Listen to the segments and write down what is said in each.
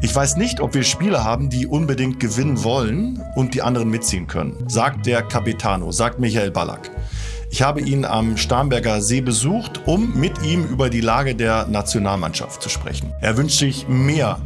Ich weiß nicht, ob wir Spieler haben, die unbedingt gewinnen wollen und die anderen mitziehen können, sagt der Capitano, sagt Michael Ballack. Ich habe ihn am Starnberger See besucht, um mit ihm über die Lage der Nationalmannschaft zu sprechen. Er wünscht sich mehr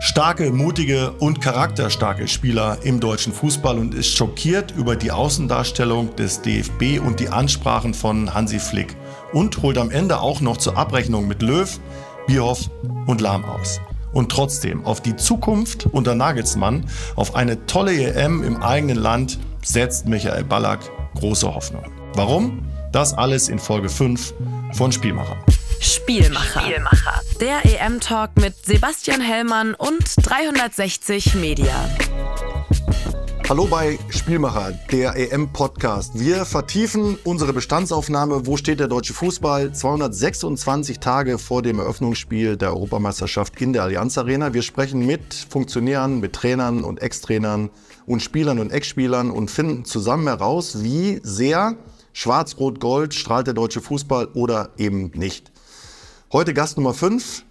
starke, mutige und charakterstarke Spieler im deutschen Fußball und ist schockiert über die Außendarstellung des DFB und die Ansprachen von Hansi Flick und holt am Ende auch noch zur Abrechnung mit Löw, Bierhoff und Lahm aus. Und trotzdem auf die Zukunft unter Nagelsmann, auf eine tolle EM im eigenen Land setzt Michael Ballack große Hoffnung. Warum? Das alles in Folge 5 von Spielmacher. Spielmacher. Spielmacher. Der EM-Talk mit Sebastian Hellmann und 360 Media. Hallo bei Spielmacher, der EM-Podcast. Wir vertiefen unsere Bestandsaufnahme. Wo steht der deutsche Fußball? 226 Tage vor dem Eröffnungsspiel der Europameisterschaft in der Allianz Arena. Wir sprechen mit Funktionären, mit Trainern und Ex-Trainern und Spielern und Ex-Spielern und finden zusammen heraus, wie sehr Schwarz-Rot-Gold strahlt der deutsche Fußball oder eben nicht. Heute Gast Nummer 5,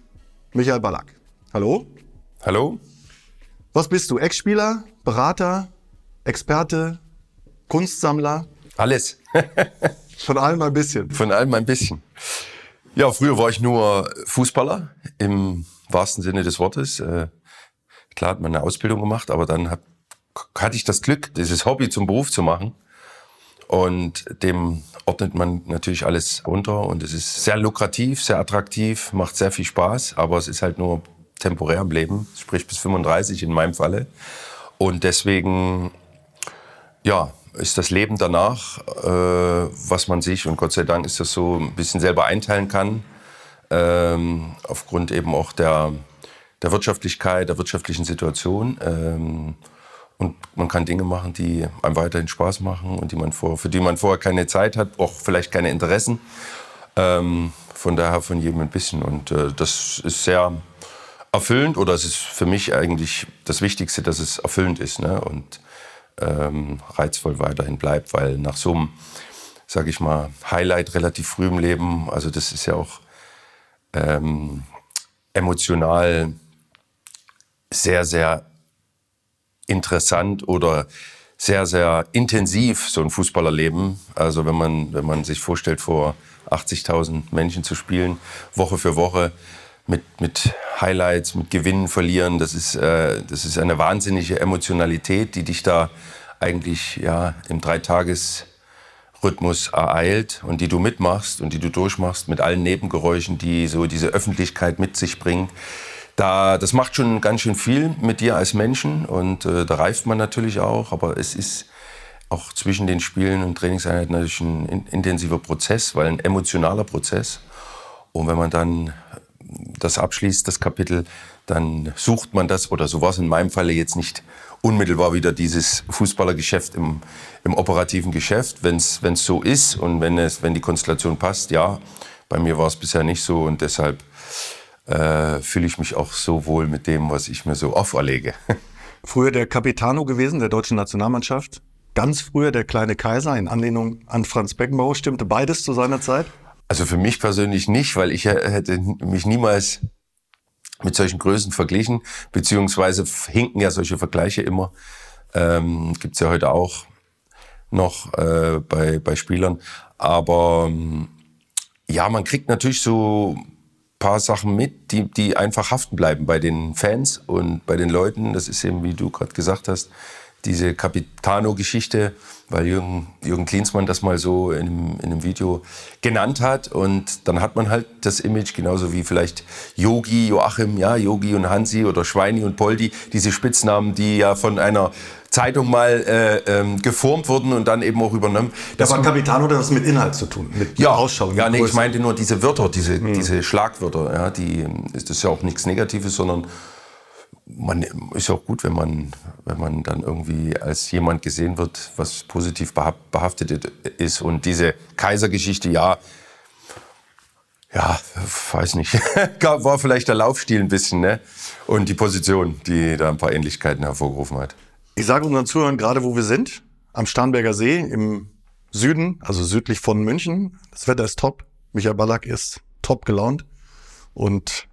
Michael Ballack. Hallo. Hallo. Was bist du? Ex-Spieler, Berater, Experte, Kunstsammler? Alles. Von allem ein bisschen. Von allem ein bisschen. Ja, früher war ich nur Fußballer im wahrsten Sinne des Wortes. Äh, klar hat man eine Ausbildung gemacht, aber dann hab, hatte ich das Glück, dieses Hobby zum Beruf zu machen. Und dem ordnet man natürlich alles unter und es ist sehr lukrativ, sehr attraktiv, macht sehr viel Spaß, aber es ist halt nur temporär im Leben, sprich bis 35 in meinem Falle. Und deswegen, ja, ist das Leben danach, äh, was man sich, und Gott sei Dank ist das so, ein bisschen selber einteilen kann, ähm, aufgrund eben auch der, der Wirtschaftlichkeit, der wirtschaftlichen Situation. Ähm, und man kann Dinge machen, die einem weiterhin Spaß machen und die man vor, für die man vorher keine Zeit hat, auch vielleicht keine Interessen. Ähm, von daher von jedem ein bisschen. Und äh, das ist sehr erfüllend oder es ist für mich eigentlich das Wichtigste, dass es erfüllend ist ne? und ähm, reizvoll weiterhin bleibt, weil nach so einem, sage ich mal, Highlight relativ früh im Leben, also das ist ja auch ähm, emotional sehr, sehr interessant oder sehr, sehr intensiv, so ein Fußballerleben. Also wenn man, wenn man sich vorstellt, vor 80.000 Menschen zu spielen, Woche für Woche, mit, mit Highlights, mit Gewinnen, Verlieren, das ist, äh, das ist eine wahnsinnige Emotionalität, die dich da eigentlich ja, im Dreitagesrhythmus ereilt und die du mitmachst und die du durchmachst mit allen Nebengeräuschen, die so diese Öffentlichkeit mit sich bringt da, das macht schon ganz schön viel mit dir als Menschen und äh, da reift man natürlich auch, aber es ist auch zwischen den Spielen und Trainingseinheiten natürlich ein in, intensiver Prozess, weil ein emotionaler Prozess. Und wenn man dann das abschließt, das Kapitel, dann sucht man das, oder so war es in meinem Falle jetzt nicht unmittelbar wieder dieses Fußballergeschäft im, im operativen Geschäft. Wenn es so ist und wenn, es, wenn die Konstellation passt, ja. Bei mir war es bisher nicht so und deshalb äh, fühle ich mich auch so wohl mit dem, was ich mir so auferlege. Früher der Capitano gewesen der deutschen Nationalmannschaft. Ganz früher der kleine Kaiser in Anlehnung an Franz Beckenbauer. Stimmte beides zu seiner Zeit? Also für mich persönlich nicht, weil ich hätte mich niemals mit solchen Größen verglichen, beziehungsweise hinken ja solche Vergleiche immer. Ähm, Gibt es ja heute auch noch äh, bei, bei Spielern. Aber ähm, ja, man kriegt natürlich so paar Sachen mit, die, die einfach haften bleiben bei den Fans und bei den Leuten. Das ist eben, wie du gerade gesagt hast, diese Capitano-Geschichte, weil Jürgen, Jürgen Klinsmann das mal so in einem, in einem Video genannt hat. Und dann hat man halt das Image, genauso wie vielleicht Yogi, Joachim, ja, Yogi und Hansi oder Schweini und Poldi, diese Spitznamen, die ja von einer Zeitung mal äh, ähm, geformt wurden und dann eben auch übernommen. Das war Capitano hat das mit Inhalt zu tun, mit ja, Ausschau. Ja, nee, ich meinte nur diese Wörter, diese, mhm. diese Schlagwörter, ja, die ist das ja auch nichts Negatives, sondern man ist auch gut, wenn man, wenn man dann irgendwie als jemand gesehen wird, was positiv behaftet ist. Und diese Kaisergeschichte, ja, ja, weiß nicht. War vielleicht der Laufstil ein bisschen, ne? Und die Position, die da ein paar Ähnlichkeiten hervorgerufen hat. Ich sage unseren Zuhörern gerade, wo wir sind. Am Starnberger See im Süden, also südlich von München. Das Wetter ist top. Michael Ballack ist top gelaunt. Und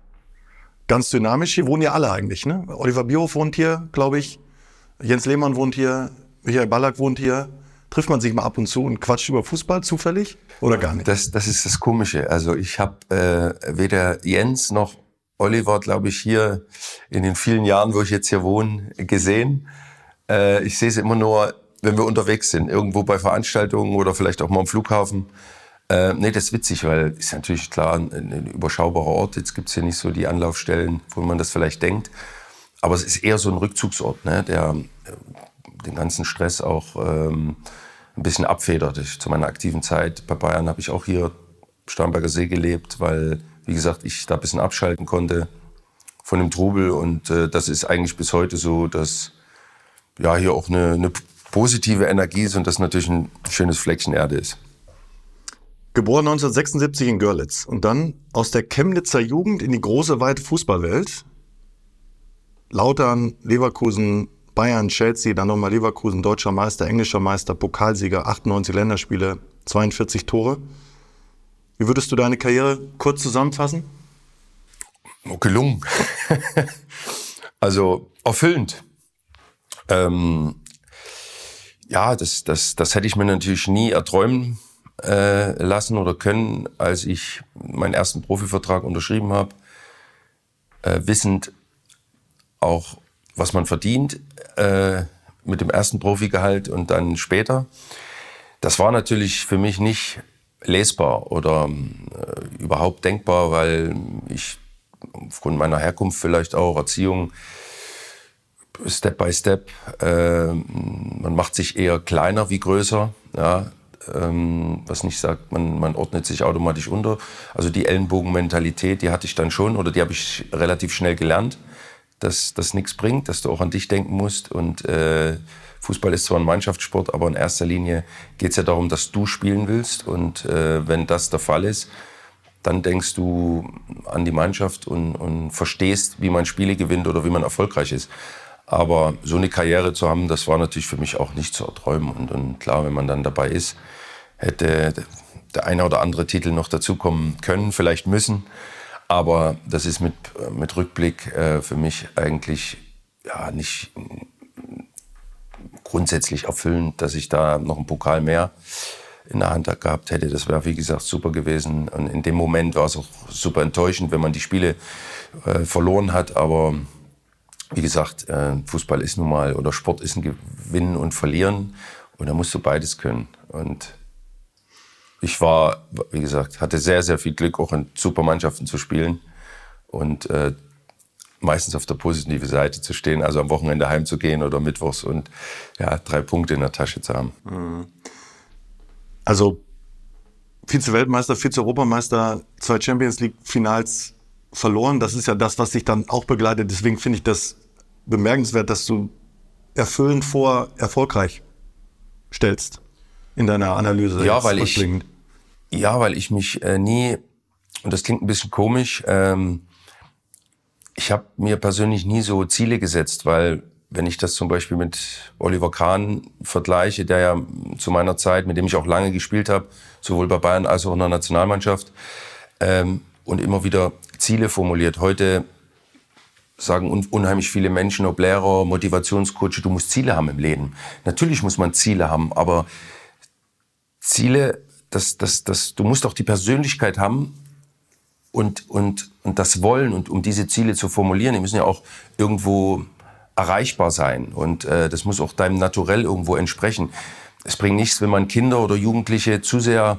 Ganz dynamisch. Hier wohnen ja alle eigentlich, ne? Oliver Bierhoff wohnt hier, glaube ich. Jens Lehmann wohnt hier. Michael Ballack wohnt hier. Trifft man sich mal ab und zu und quatscht über Fußball zufällig oder gar nicht? Das, das ist das Komische. Also ich habe äh, weder Jens noch Oliver, glaube ich, hier in den vielen Jahren, wo ich jetzt hier wohne, gesehen. Äh, ich sehe sie immer nur, wenn wir unterwegs sind, irgendwo bei Veranstaltungen oder vielleicht auch mal am Flughafen. Äh, nee, das ist witzig, weil ist natürlich klar ein, ein überschaubarer Ort. Jetzt gibt's hier nicht so die Anlaufstellen, wo man das vielleicht denkt. Aber es ist eher so ein Rückzugsort, ne, der äh, den ganzen Stress auch ähm, ein bisschen abfedert. Ich, zu meiner aktiven Zeit bei Bayern habe ich auch hier Starnberger See gelebt, weil, wie gesagt, ich da ein bisschen abschalten konnte von dem Trubel. Und äh, das ist eigentlich bis heute so, dass ja hier auch eine, eine positive Energie ist und das natürlich ein schönes Fleckchen Erde ist. Geboren 1976 in Görlitz und dann aus der Chemnitzer Jugend in die große, weite Fußballwelt. Lautern, Leverkusen, Bayern, Chelsea, dann nochmal Leverkusen, deutscher Meister, englischer Meister, Pokalsieger, 98 Länderspiele, 42 Tore. Wie würdest du deine Karriere kurz zusammenfassen? Oh, gelungen. also erfüllend. Ähm, ja, das, das, das hätte ich mir natürlich nie erträumen äh, lassen oder können, als ich meinen ersten Profivertrag unterschrieben habe, äh, wissend auch, was man verdient äh, mit dem ersten Profigehalt und dann später. Das war natürlich für mich nicht lesbar oder äh, überhaupt denkbar, weil ich aufgrund meiner Herkunft vielleicht auch, Erziehung, Step by Step, äh, man macht sich eher kleiner wie größer. Ja, ähm, was nicht sagt, man, man ordnet sich automatisch unter. Also die Ellenbogenmentalität, die hatte ich dann schon oder die habe ich relativ schnell gelernt, dass das nichts bringt, dass du auch an dich denken musst. Und äh, Fußball ist zwar ein Mannschaftssport, aber in erster Linie geht es ja darum, dass du spielen willst. Und äh, wenn das der Fall ist, dann denkst du an die Mannschaft und, und verstehst, wie man Spiele gewinnt oder wie man erfolgreich ist. Aber so eine Karriere zu haben, das war natürlich für mich auch nicht zu erträumen. Und, und klar, wenn man dann dabei ist, hätte der eine oder andere Titel noch dazukommen können, vielleicht müssen. Aber das ist mit, mit Rückblick äh, für mich eigentlich ja, nicht grundsätzlich erfüllend, dass ich da noch einen Pokal mehr in der Hand gehabt hätte. Das wäre, wie gesagt, super gewesen. Und in dem Moment war es auch super enttäuschend, wenn man die Spiele äh, verloren hat. Aber wie gesagt, äh, Fußball ist nun mal oder Sport ist ein Gewinnen und Verlieren. Und da musst du beides können. Und ich war, wie gesagt, hatte sehr, sehr viel Glück, auch in super Mannschaften zu spielen und äh, meistens auf der positiven Seite zu stehen, also am Wochenende heimzugehen oder mittwochs und ja, drei Punkte in der Tasche zu haben. Mhm. Also Vize-Weltmeister, Vize-Europameister, zwei Champions League-Finals verloren. Das ist ja das, was dich dann auch begleitet. Deswegen finde ich das bemerkenswert, dass du erfüllend vor erfolgreich stellst in deiner Analyse. Ja, weil ich, ja, weil ich mich äh, nie, und das klingt ein bisschen komisch, ähm, ich habe mir persönlich nie so Ziele gesetzt, weil wenn ich das zum Beispiel mit Oliver Kahn vergleiche, der ja zu meiner Zeit, mit dem ich auch lange gespielt habe, sowohl bei Bayern als auch in der Nationalmannschaft, ähm, und immer wieder Ziele formuliert. Heute sagen un unheimlich viele Menschen, ob Lehrer, Motivationscoach, du musst Ziele haben im Leben. Natürlich muss man Ziele haben, aber Ziele, das, das, das, du musst auch die Persönlichkeit haben und, und, und das Wollen und um diese Ziele zu formulieren, die müssen ja auch irgendwo erreichbar sein und äh, das muss auch deinem Naturell irgendwo entsprechen. Es bringt nichts, wenn man Kinder oder Jugendliche zu sehr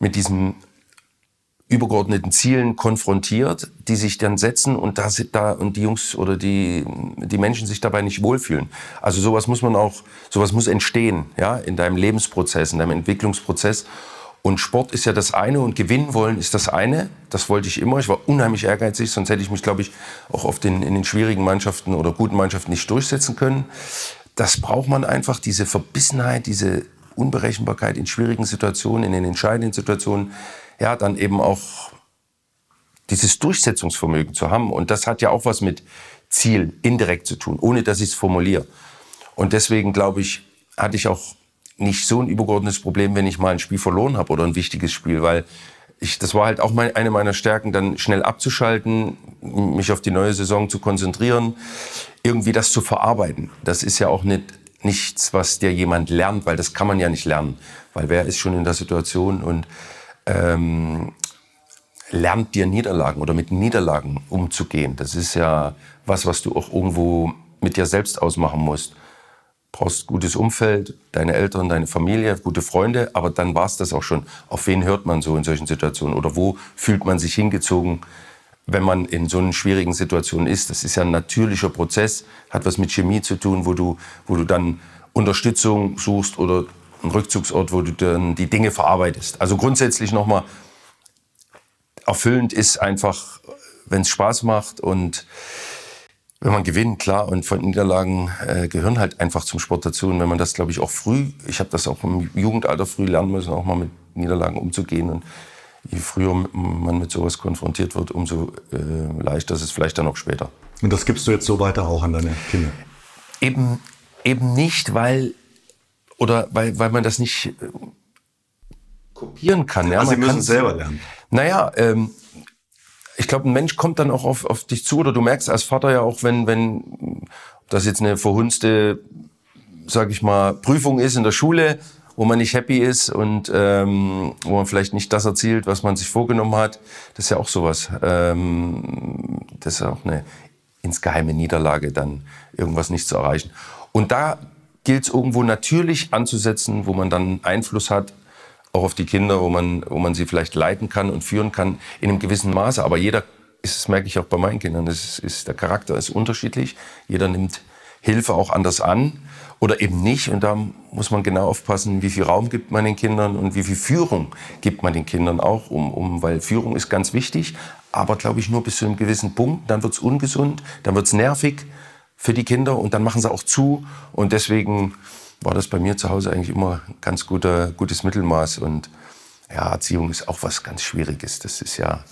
mit diesem übergeordneten Zielen konfrontiert, die sich dann setzen und da da und die Jungs oder die die Menschen sich dabei nicht wohlfühlen. Also sowas muss man auch sowas muss entstehen, ja, in deinem Lebensprozess, in deinem Entwicklungsprozess. Und Sport ist ja das eine und gewinnen wollen ist das eine. Das wollte ich immer. Ich war unheimlich ehrgeizig, sonst hätte ich mich, glaube ich, auch auf den, in den schwierigen Mannschaften oder guten Mannschaften nicht durchsetzen können. Das braucht man einfach, diese Verbissenheit, diese Unberechenbarkeit in schwierigen Situationen, in den entscheidenden Situationen ja, dann eben auch dieses Durchsetzungsvermögen zu haben. Und das hat ja auch was mit Ziel indirekt zu tun, ohne dass ich es formuliere. Und deswegen glaube ich, hatte ich auch nicht so ein übergeordnetes Problem, wenn ich mal ein Spiel verloren habe oder ein wichtiges Spiel, weil ich, das war halt auch mein, eine meiner Stärken, dann schnell abzuschalten, mich auf die neue Saison zu konzentrieren, irgendwie das zu verarbeiten. Das ist ja auch nicht nichts, was dir jemand lernt, weil das kann man ja nicht lernen, weil wer ist schon in der Situation und ähm, lernt dir Niederlagen oder mit Niederlagen umzugehen. Das ist ja was, was du auch irgendwo mit dir selbst ausmachen musst. Brauchst gutes Umfeld, deine Eltern, deine Familie, gute Freunde, aber dann war es das auch schon. Auf wen hört man so in solchen Situationen oder wo fühlt man sich hingezogen, wenn man in so einer schwierigen Situation ist? Das ist ja ein natürlicher Prozess, hat was mit Chemie zu tun, wo du, wo du dann Unterstützung suchst oder einen Rückzugsort, wo du dann die Dinge verarbeitest. Also grundsätzlich nochmal, erfüllend ist einfach, wenn es Spaß macht und wenn man gewinnt, klar, und von Niederlagen äh, gehören halt einfach zum Sport dazu. Und wenn man das, glaube ich, auch früh, ich habe das auch im Jugendalter früh lernen müssen, auch mal mit Niederlagen umzugehen. Und je früher man mit sowas konfrontiert wird, umso äh, leichter ist es vielleicht dann auch später. Und das gibst du jetzt so weiter auch an deine Kinder? Eben, eben nicht, weil, oder weil, weil man das nicht äh, kopieren kann. Ja? Also man sie müssen es selber lernen. Naja, ähm, ich glaube, ein Mensch kommt dann auch auf, auf dich zu oder du merkst als Vater ja auch, wenn, wenn das jetzt eine verhunzte, sag ich mal, Prüfung ist in der Schule, wo man nicht happy ist und ähm, wo man vielleicht nicht das erzielt, was man sich vorgenommen hat. Das ist ja auch sowas. Ähm, das ist auch eine insgeheime Niederlage, dann irgendwas nicht zu erreichen. Und da gilt es irgendwo natürlich anzusetzen, wo man dann Einfluss hat auch auf die Kinder, wo man, wo man sie vielleicht leiten kann und führen kann in einem gewissen Maße. Aber jeder, das merke ich auch bei meinen Kindern, das ist, ist, der Charakter ist unterschiedlich. Jeder nimmt Hilfe auch anders an oder eben nicht. Und da muss man genau aufpassen, wie viel Raum gibt man den Kindern und wie viel Führung gibt man den Kindern auch, um, um weil Führung ist ganz wichtig, aber glaube ich nur bis zu einem gewissen Punkt. Dann wird es ungesund, dann wird es nervig für die Kinder und dann machen sie auch zu. Und deswegen war das bei mir zu Hause eigentlich immer ein ganz guter, gutes Mittelmaß. Und ja, Erziehung ist auch was ganz Schwieriges. Das ist ja,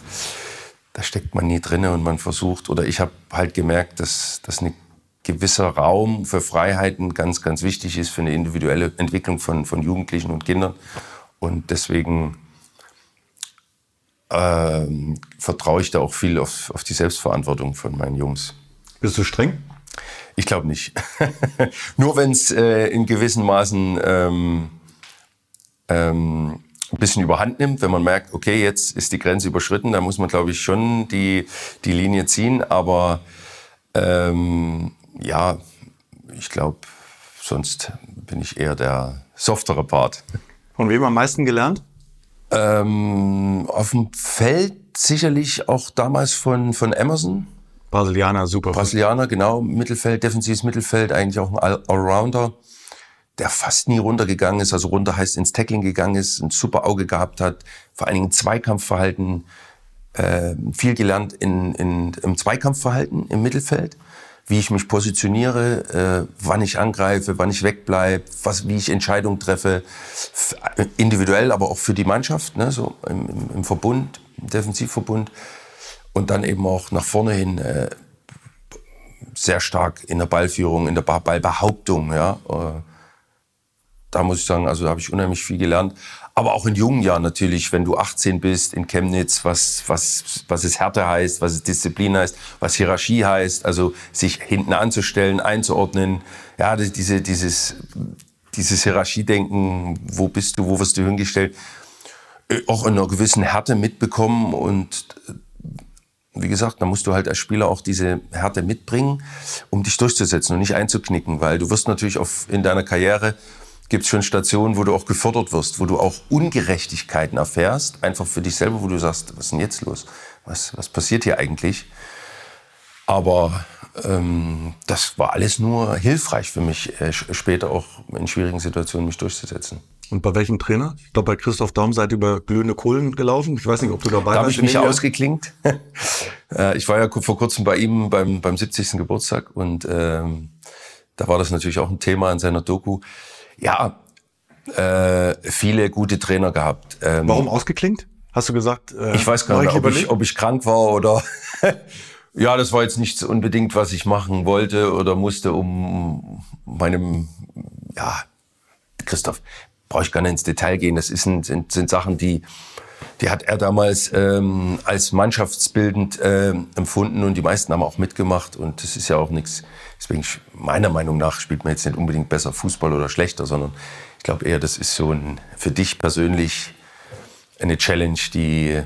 da steckt man nie drin und man versucht, oder ich habe halt gemerkt, dass, dass ein gewisser Raum für Freiheiten ganz, ganz wichtig ist für eine individuelle Entwicklung von, von Jugendlichen und Kindern. Und deswegen ähm, vertraue ich da auch viel auf, auf die Selbstverantwortung von meinen Jungs. Bist du streng? Ich glaube nicht. Nur wenn es äh, in gewissen Maßen ähm, ähm, ein bisschen überhand nimmt, wenn man merkt, okay, jetzt ist die Grenze überschritten, dann muss man, glaube ich, schon die, die Linie ziehen. Aber ähm, ja, ich glaube, sonst bin ich eher der softere Part. Von wem am meisten gelernt? Ähm, auf dem Feld sicherlich auch damals von, von Emerson. Brasilianer, super. Brasilianer, genau, Mittelfeld, defensives Mittelfeld, eigentlich auch ein Allrounder, der fast nie runtergegangen ist, also runter heißt ins Tackling gegangen ist, ein super Auge gehabt hat, vor allen Dingen Zweikampfverhalten, äh, viel gelernt in, in, im Zweikampfverhalten im Mittelfeld, wie ich mich positioniere, äh, wann ich angreife, wann ich wegbleibe, was, wie ich Entscheidungen treffe, individuell, aber auch für die Mannschaft, ne, so im, im, im Verbund, im Defensivverbund und dann eben auch nach vorne hin äh, sehr stark in der Ballführung, in der Ballbehauptung. Ja. Äh, da muss ich sagen, also da habe ich unheimlich viel gelernt. Aber auch in jungen Jahren natürlich, wenn du 18 bist in Chemnitz, was, was, was es Härte heißt, was es Disziplin heißt, was Hierarchie heißt, also sich hinten anzustellen, einzuordnen. Ja, diese, dieses, dieses Hierarchiedenken, wo bist du, wo wirst du hingestellt, äh, auch in einer gewissen Härte mitbekommen und wie gesagt, da musst du halt als Spieler auch diese Härte mitbringen, um dich durchzusetzen und nicht einzuknicken, weil du wirst natürlich auf, in deiner Karriere gibt es schon Stationen, wo du auch gefordert wirst, wo du auch Ungerechtigkeiten erfährst, einfach für dich selber, wo du sagst, was ist denn jetzt los? Was, was passiert hier eigentlich? Aber ähm, das war alles nur hilfreich für mich, äh, später auch in schwierigen Situationen mich durchzusetzen. Und bei welchem Trainer? Ich glaube, bei Christoph Daum seid ihr über glühende Kohlen gelaufen. Ich weiß nicht, ob du dabei warst. Da habe ich mich ausgeklingt. Äh, ich war ja vor kurzem bei ihm beim, beim 70. Geburtstag und ähm, da war das natürlich auch ein Thema in seiner Doku. Ja, äh, viele gute Trainer gehabt. Ähm, Warum ausgeklingt? Hast du gesagt? Äh, ich weiß gar nicht, ob ich, ob ich krank war oder. ja, das war jetzt nicht unbedingt, was ich machen wollte oder musste, um meinem, ja, Christoph, brauche ich gar nicht ins Detail gehen. Das ist, sind, sind Sachen, die die hat er damals ähm, als mannschaftsbildend äh, empfunden und die meisten haben auch mitgemacht und das ist ja auch nichts. Deswegen meiner Meinung nach spielt man jetzt nicht unbedingt besser Fußball oder schlechter, sondern ich glaube eher, das ist so ein für dich persönlich eine Challenge, die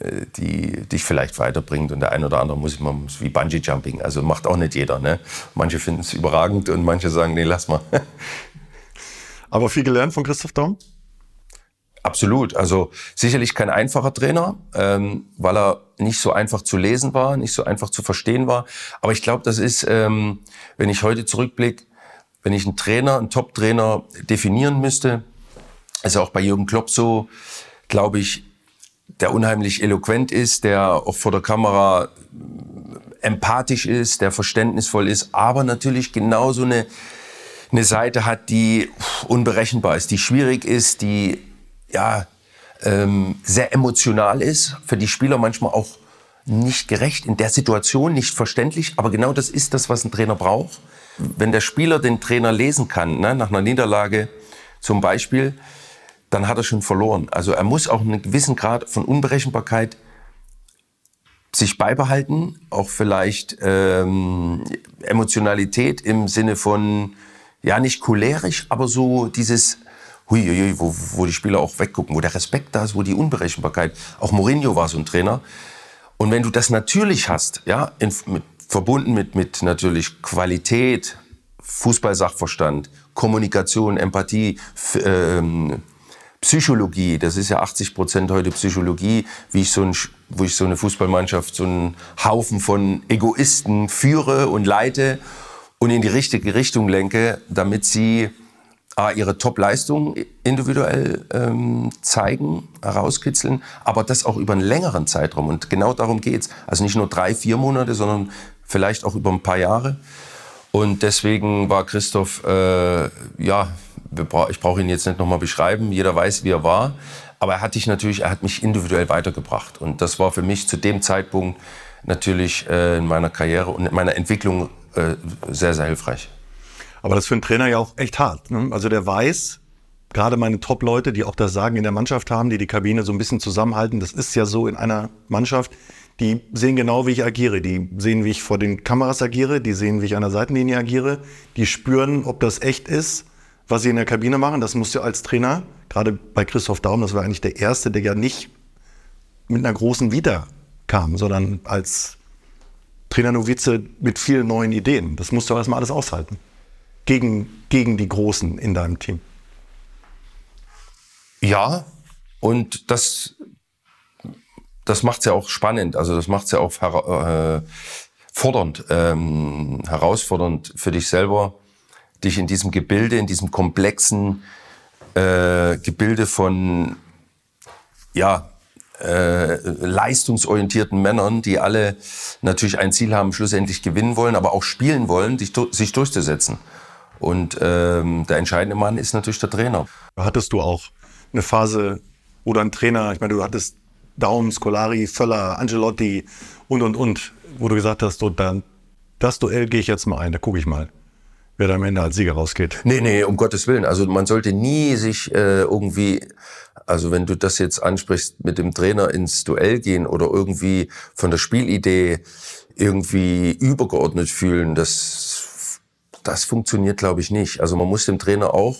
äh, die dich vielleicht weiterbringt und der eine oder andere muss immer wie Bungee Jumping, also macht auch nicht jeder. Ne? Manche finden es überragend und manche sagen, nee, lass mal. Aber viel gelernt von Christoph Daum? Absolut. Also sicherlich kein einfacher Trainer, ähm, weil er nicht so einfach zu lesen war, nicht so einfach zu verstehen war. Aber ich glaube, das ist, ähm, wenn ich heute zurückblicke, wenn ich einen Trainer, einen Top-Trainer definieren müsste, ist auch bei Jürgen Klopp so, glaube ich, der unheimlich eloquent ist, der auch vor der Kamera empathisch ist, der verständnisvoll ist, aber natürlich genauso eine, eine Seite hat, die unberechenbar ist, die schwierig ist, die ja, ähm, sehr emotional ist, für die Spieler manchmal auch nicht gerecht, in der Situation nicht verständlich, aber genau das ist das, was ein Trainer braucht. Wenn der Spieler den Trainer lesen kann, ne, nach einer Niederlage zum Beispiel, dann hat er schon verloren. Also er muss auch einen gewissen Grad von Unberechenbarkeit sich beibehalten, auch vielleicht ähm, Emotionalität im Sinne von, ja nicht cholerisch, aber so dieses huiuiui, wo, wo die Spieler auch weggucken, wo der Respekt da ist, wo die Unberechenbarkeit. Auch Mourinho war so ein Trainer. Und wenn du das natürlich hast, ja, in, mit, verbunden mit, mit natürlich Qualität, Fußballsachverstand, Kommunikation, Empathie, ähm, Psychologie, das ist ja 80 Prozent heute Psychologie, wie ich so ein, wo ich so eine Fußballmannschaft, so einen Haufen von Egoisten führe und leite und in die richtige Richtung lenke, damit sie A, ihre Top-Leistung individuell ähm, zeigen, herauskitzeln, aber das auch über einen längeren Zeitraum. Und genau darum geht's. Also nicht nur drei, vier Monate, sondern vielleicht auch über ein paar Jahre. Und deswegen war Christoph, äh, ja, ich brauche ihn jetzt nicht nochmal beschreiben, jeder weiß, wie er war. Aber er hat dich natürlich, er hat mich individuell weitergebracht. Und das war für mich zu dem Zeitpunkt natürlich äh, in meiner Karriere und in meiner Entwicklung äh, sehr, sehr hilfreich. Aber das ist für einen Trainer ja auch echt hart. Ne? Also der weiß, gerade meine Top-Leute, die auch das Sagen in der Mannschaft haben, die die Kabine so ein bisschen zusammenhalten, das ist ja so in einer Mannschaft, die sehen genau, wie ich agiere. Die sehen, wie ich vor den Kameras agiere, die sehen, wie ich an der Seitenlinie agiere, die spüren, ob das echt ist, was sie in der Kabine machen. Das musst du als Trainer, gerade bei Christoph Daum, das war eigentlich der Erste, der ja nicht mit einer großen Vita kam, sondern als Trainer Novize mit vielen neuen Ideen. Das musst du erstmal alles aushalten gegen, gegen die Großen in deinem Team. Ja, und das, das macht es ja auch spannend. Also das macht es ja auch äh, fordernd, ähm, herausfordernd für dich selber, dich in diesem Gebilde, in diesem komplexen äh, Gebilde von ja, äh, leistungsorientierten Männern, die alle natürlich ein Ziel haben, schlussendlich gewinnen wollen, aber auch spielen wollen, sich, sich durchzusetzen. Und ähm, der entscheidende Mann ist natürlich der Trainer. Hattest du auch eine Phase oder ein Trainer, ich meine, du hattest Daum, Scolari, Völler, Angelotti und, und, und, wo du gesagt hast, so, dann, das Duell gehe ich jetzt mal ein, da gucke ich mal, wer da am Ende als Sieger rausgeht. Nee, nee, um Gottes Willen. Also man sollte nie sich äh, irgendwie, also wenn du das jetzt ansprichst, mit dem Trainer ins Duell gehen oder irgendwie von der Spielidee irgendwie übergeordnet fühlen, das das funktioniert, glaube ich, nicht. Also man muss dem Trainer auch.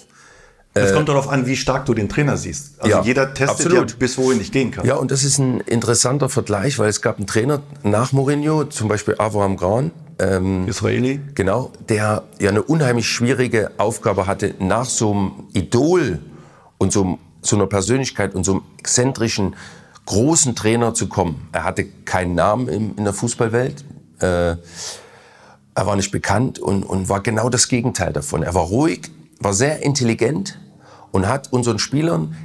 Es kommt darauf an, wie stark du den Trainer siehst. Also ja, jeder testet absolut. ja, bis wohin ich gehen kann. Ja, und das ist ein interessanter Vergleich, weil es gab einen Trainer nach Mourinho, zum Beispiel Avraham Grant, ähm, Israeli. Genau, der ja eine unheimlich schwierige Aufgabe hatte, nach so einem Idol und so, so einer Persönlichkeit und so einem exzentrischen, großen Trainer zu kommen. Er hatte keinen Namen in, in der Fußballwelt. Äh, er war nicht bekannt und, und war genau das Gegenteil davon. Er war ruhig, war sehr intelligent und hat unseren Spielern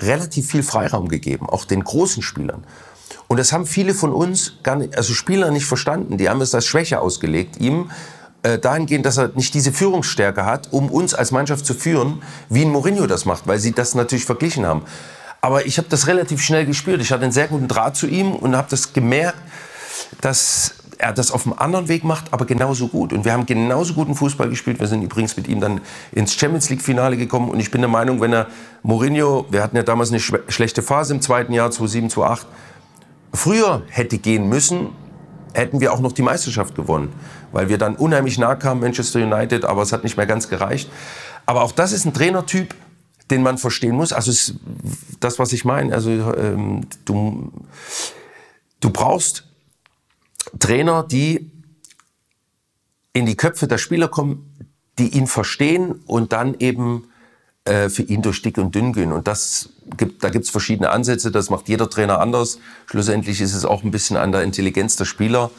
relativ viel Freiraum gegeben, auch den großen Spielern. Und das haben viele von uns, gar nicht, also Spieler nicht verstanden. Die haben es als Schwäche ausgelegt, ihm äh, dahingehend, dass er nicht diese Führungsstärke hat, um uns als Mannschaft zu führen, wie ein Mourinho das macht, weil sie das natürlich verglichen haben. Aber ich habe das relativ schnell gespürt. Ich hatte einen sehr guten Draht zu ihm und habe das gemerkt, dass er das auf einem anderen Weg macht, aber genauso gut. Und wir haben genauso guten Fußball gespielt. Wir sind übrigens mit ihm dann ins Champions League Finale gekommen. Und ich bin der Meinung, wenn er Mourinho, wir hatten ja damals eine schlechte Phase im zweiten Jahr, 2007, 2008, früher hätte gehen müssen, hätten wir auch noch die Meisterschaft gewonnen. Weil wir dann unheimlich nah kamen, Manchester United, aber es hat nicht mehr ganz gereicht. Aber auch das ist ein Trainertyp, den man verstehen muss. Also es, das, was ich meine, also ähm, du, du brauchst Trainer, die in die Köpfe der Spieler kommen, die ihn verstehen und dann eben äh, für ihn durch dick und dünn gehen. Und das gibt, da gibt es verschiedene Ansätze, das macht jeder Trainer anders. Schlussendlich ist es auch ein bisschen an der Intelligenz der Spieler,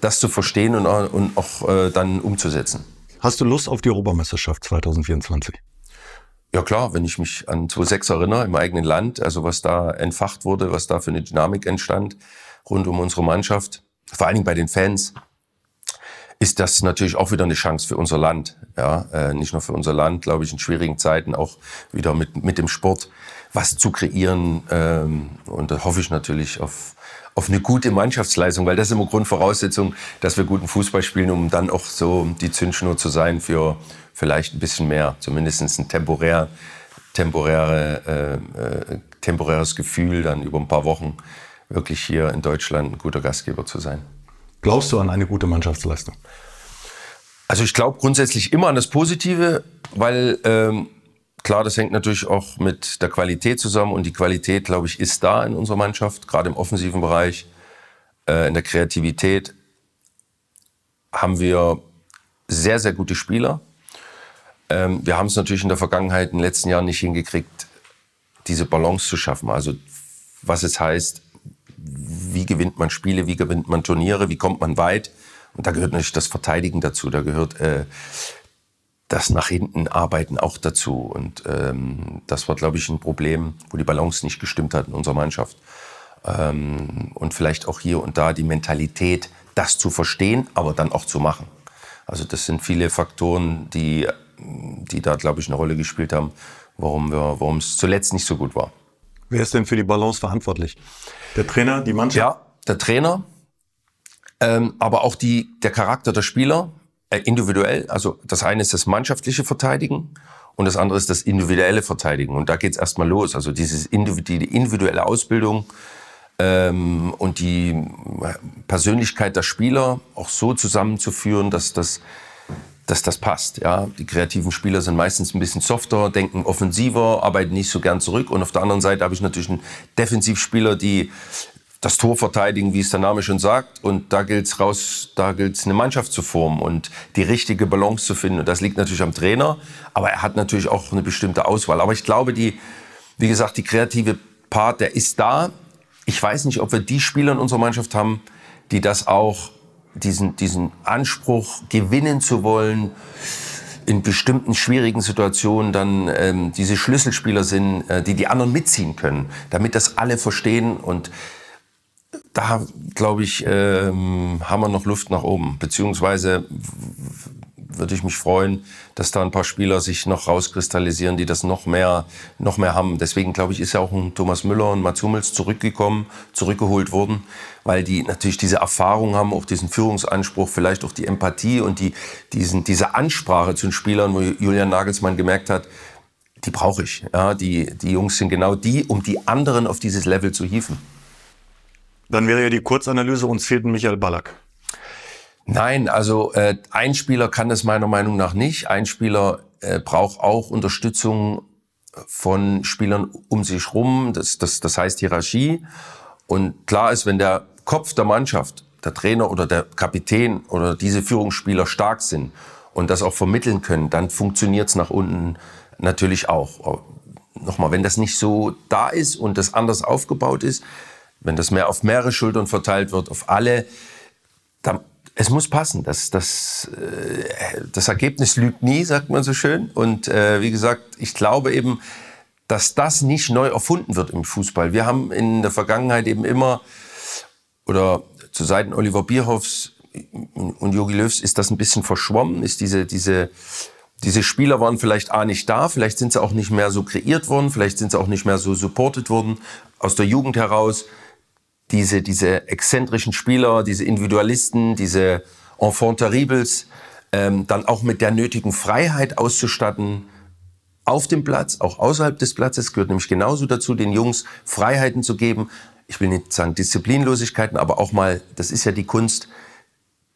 das zu verstehen und, und auch äh, dann umzusetzen. Hast du Lust auf die Europameisterschaft 2024? Ja klar, wenn ich mich an 2006 erinnere, im eigenen Land, also was da entfacht wurde, was da für eine Dynamik entstand rund um unsere Mannschaft, vor allen Dingen bei den Fans, ist das natürlich auch wieder eine Chance für unser Land. Ja, äh, nicht nur für unser Land, glaube ich, in schwierigen Zeiten auch wieder mit, mit dem Sport was zu kreieren. Ähm, und da hoffe ich natürlich auf, auf eine gute Mannschaftsleistung, weil das ist immer Grundvoraussetzung, dass wir guten Fußball spielen, um dann auch so die Zündschnur zu sein für vielleicht ein bisschen mehr, zumindest ein temporär, temporäre, äh, äh, temporäres Gefühl, dann über ein paar Wochen wirklich hier in Deutschland ein guter Gastgeber zu sein. Glaubst du an eine gute Mannschaftsleistung? Also ich glaube grundsätzlich immer an das Positive, weil ähm, klar, das hängt natürlich auch mit der Qualität zusammen und die Qualität, glaube ich, ist da in unserer Mannschaft, gerade im offensiven Bereich, äh, in der Kreativität haben wir sehr, sehr gute Spieler. Ähm, wir haben es natürlich in der Vergangenheit, in den letzten Jahren nicht hingekriegt, diese Balance zu schaffen. Also was es heißt, wie gewinnt man Spiele, wie gewinnt man Turniere, wie kommt man weit. Und da gehört natürlich das Verteidigen dazu, da gehört äh, das nach hinten arbeiten auch dazu. Und ähm, das war, glaube ich, ein Problem, wo die Balance nicht gestimmt hat in unserer Mannschaft. Ähm, und vielleicht auch hier und da die Mentalität, das zu verstehen, aber dann auch zu machen. Also das sind viele Faktoren, die, die da, glaube ich, eine Rolle gespielt haben, warum, es zuletzt nicht so gut war. Wer ist denn für die Balance verantwortlich? Der Trainer, die Mannschaft? Ja, der Trainer, ähm, aber auch die, der Charakter der Spieler, individuell. Also das eine ist das mannschaftliche Verteidigen und das andere ist das individuelle Verteidigen. Und da geht es erstmal los. Also dieses die individuelle Ausbildung ähm, und die Persönlichkeit der Spieler auch so zusammenzuführen, dass das dass das passt. Ja, die kreativen Spieler sind meistens ein bisschen softer, denken offensiver, arbeiten nicht so gern zurück. Und auf der anderen Seite habe ich natürlich einen Defensivspieler, die das Tor verteidigen, wie es der Name schon sagt. Und da gilt es raus, da gilt es eine Mannschaft zu formen und die richtige Balance zu finden. Und das liegt natürlich am Trainer, aber er hat natürlich auch eine bestimmte Auswahl. Aber ich glaube, die, wie gesagt, die kreative Part, der ist da. Ich weiß nicht, ob wir die Spieler in unserer Mannschaft haben, die das auch diesen, diesen Anspruch, gewinnen zu wollen, in bestimmten schwierigen Situationen dann ähm, diese Schlüsselspieler sind, äh, die die anderen mitziehen können, damit das alle verstehen. Und da, glaube ich, ähm, haben wir noch Luft nach oben. Beziehungsweise würde ich mich freuen, dass da ein paar Spieler sich noch rauskristallisieren, die das noch mehr, noch mehr haben. Deswegen glaube ich, ist ja auch ein Thomas Müller und Mats Hummels zurückgekommen, zurückgeholt worden, weil die natürlich diese Erfahrung haben, auch diesen Führungsanspruch, vielleicht auch die Empathie und die, diesen, diese Ansprache zu den Spielern, wo Julian Nagelsmann gemerkt hat, die brauche ich. Ja, die, die Jungs sind genau die, um die anderen auf dieses Level zu hieven. Dann wäre ja die Kurzanalyse, uns fehlt ein Michael Ballack. Nein, also äh, ein Spieler kann das meiner Meinung nach nicht. Ein Spieler äh, braucht auch Unterstützung von Spielern um sich rum. Das, das, das heißt Hierarchie. Und klar ist, wenn der Kopf der Mannschaft, der Trainer oder der Kapitän oder diese Führungsspieler stark sind und das auch vermitteln können, dann funktioniert's nach unten natürlich auch. Nochmal, wenn das nicht so da ist und das anders aufgebaut ist, wenn das mehr auf mehrere Schultern verteilt wird, auf alle, dann es muss passen. Das, das, äh, das Ergebnis lügt nie, sagt man so schön. Und äh, wie gesagt, ich glaube eben, dass das nicht neu erfunden wird im Fußball. Wir haben in der Vergangenheit eben immer, oder zu Seiten Oliver Bierhoffs und Jogi Löws ist das ein bisschen verschwommen, ist diese, diese, diese Spieler waren vielleicht A nicht da, vielleicht sind sie auch nicht mehr so kreiert worden, vielleicht sind sie auch nicht mehr so supported worden aus der Jugend heraus diese, diese exzentrischen Spieler, diese Individualisten, diese Enfant terribles, ähm, dann auch mit der nötigen Freiheit auszustatten, auf dem Platz, auch außerhalb des Platzes, gehört nämlich genauso dazu, den Jungs Freiheiten zu geben. Ich will nicht sagen Disziplinlosigkeiten, aber auch mal, das ist ja die Kunst,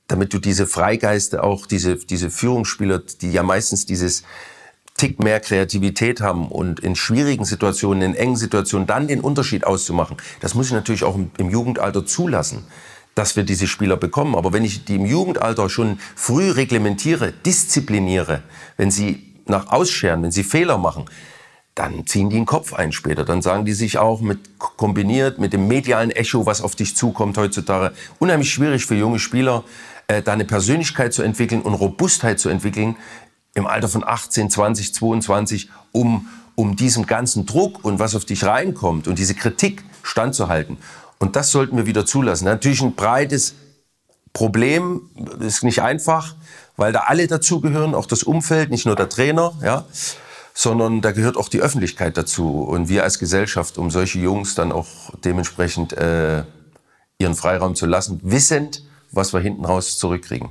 damit du diese Freigeiste auch, diese, diese Führungsspieler, die ja meistens dieses Tick mehr Kreativität haben und in schwierigen Situationen, in engen Situationen dann den Unterschied auszumachen. Das muss ich natürlich auch im, Jugendalter zulassen dass wir diese Spieler bekommen. Aber wenn ich die im Jugendalter schon früh reglementiere, diszipliniere, wenn sie nach ausscheren, wenn sie Fehler machen, dann ziehen die den Kopf ein später. Dann sagen die sich auch mit kombiniert mit dem medialen Echo, was auf dich zukommt heutzutage, unheimlich schwierig für junge Spieler, äh, da eine Persönlichkeit zu entwickeln und Robustheit zu entwickeln im Alter von 18, 20, 22, um um diesem ganzen Druck und was auf dich reinkommt und diese Kritik standzuhalten. Und das sollten wir wieder zulassen. Natürlich ein breites Problem, ist nicht einfach, weil da alle dazugehören, auch das Umfeld, nicht nur der Trainer, ja, sondern da gehört auch die Öffentlichkeit dazu und wir als Gesellschaft, um solche Jungs dann auch dementsprechend äh, ihren Freiraum zu lassen, wissend, was wir hinten raus zurückkriegen.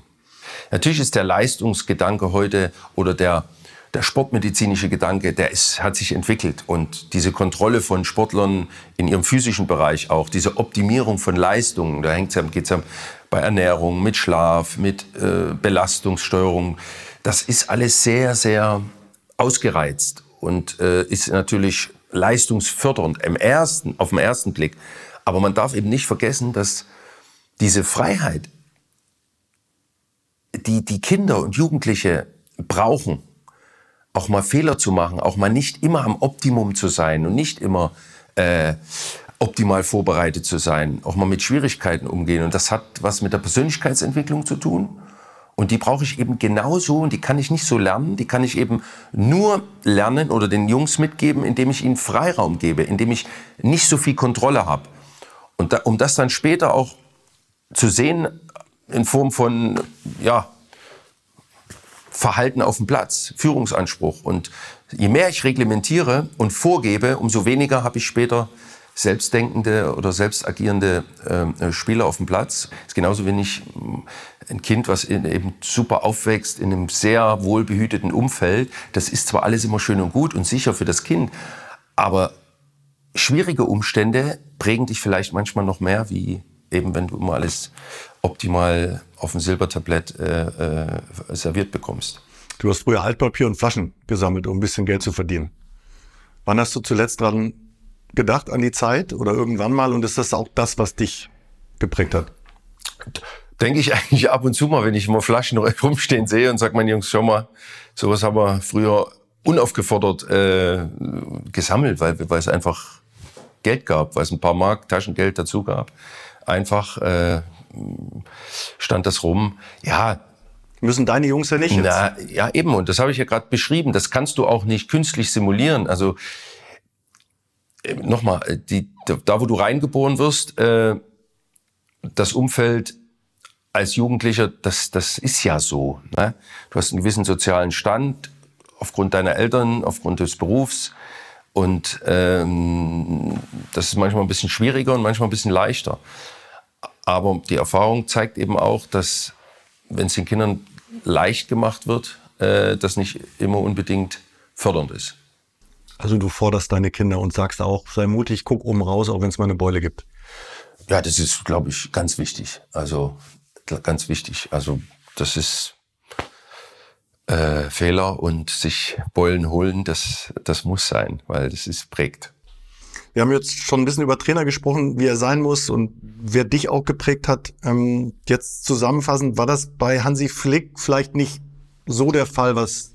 Natürlich ist der Leistungsgedanke heute oder der der sportmedizinische Gedanke, der ist, hat sich entwickelt. Und diese Kontrolle von Sportlern in ihrem physischen Bereich auch, diese Optimierung von Leistungen, da hängt es ja bei Ernährung, mit Schlaf, mit äh, Belastungssteuerung, das ist alles sehr, sehr ausgereizt und äh, ist natürlich leistungsfördernd im ersten, auf den ersten Blick. Aber man darf eben nicht vergessen, dass diese Freiheit, die die Kinder und Jugendliche brauchen, auch mal Fehler zu machen, auch mal nicht immer am Optimum zu sein und nicht immer äh, optimal vorbereitet zu sein, auch mal mit Schwierigkeiten umgehen. Und das hat was mit der Persönlichkeitsentwicklung zu tun. Und die brauche ich eben genauso und die kann ich nicht so lernen, die kann ich eben nur lernen oder den Jungs mitgeben, indem ich ihnen Freiraum gebe, indem ich nicht so viel Kontrolle habe. Und da, um das dann später auch zu sehen in Form von, ja, Verhalten auf dem Platz, Führungsanspruch. Und je mehr ich reglementiere und vorgebe, umso weniger habe ich später selbstdenkende oder selbst agierende äh, Spieler auf dem Platz. Das ist genauso wenig ein Kind, was in, eben super aufwächst in einem sehr wohlbehüteten Umfeld. Das ist zwar alles immer schön und gut und sicher für das Kind, aber schwierige Umstände prägen dich vielleicht manchmal noch mehr, wie eben wenn du immer alles optimal auf dem Silbertablett äh, äh, serviert bekommst. Du hast früher Altpapier und Flaschen gesammelt, um ein bisschen Geld zu verdienen. Wann hast du zuletzt dran gedacht, an die Zeit oder irgendwann mal? Und ist das auch das, was dich geprägt hat? Denke ich eigentlich ab und zu mal, wenn ich immer Flaschen rumstehen sehe und sage, meine Jungs, schau mal, sowas haben wir früher unaufgefordert äh, gesammelt, weil, weil es einfach Geld gab, weil es ein paar Mark Taschengeld dazu gab. Einfach äh, stand das rum. Ja, Müssen deine Jungs ja nicht jetzt. Na, ja, eben. Und das habe ich ja gerade beschrieben. Das kannst du auch nicht künstlich simulieren. Also äh, nochmal, äh, die, da wo du reingeboren wirst, äh, das Umfeld als Jugendlicher, das, das ist ja so. Ne? Du hast einen gewissen sozialen Stand aufgrund deiner Eltern, aufgrund des Berufs. Und ähm, das ist manchmal ein bisschen schwieriger und manchmal ein bisschen leichter. Aber die Erfahrung zeigt eben auch, dass wenn es den Kindern leicht gemacht wird, äh, das nicht immer unbedingt fördernd ist. Also du forderst deine Kinder und sagst auch, sei mutig, guck oben raus, auch wenn es mal eine Beule gibt. Ja, das ist, glaube ich, ganz wichtig. Also ganz wichtig. Also das ist äh, Fehler und sich Beulen holen, das, das muss sein, weil das ist prägt. Wir haben jetzt schon ein bisschen über Trainer gesprochen, wie er sein muss und wer dich auch geprägt hat. Ähm, jetzt zusammenfassend, war das bei Hansi Flick vielleicht nicht so der Fall, was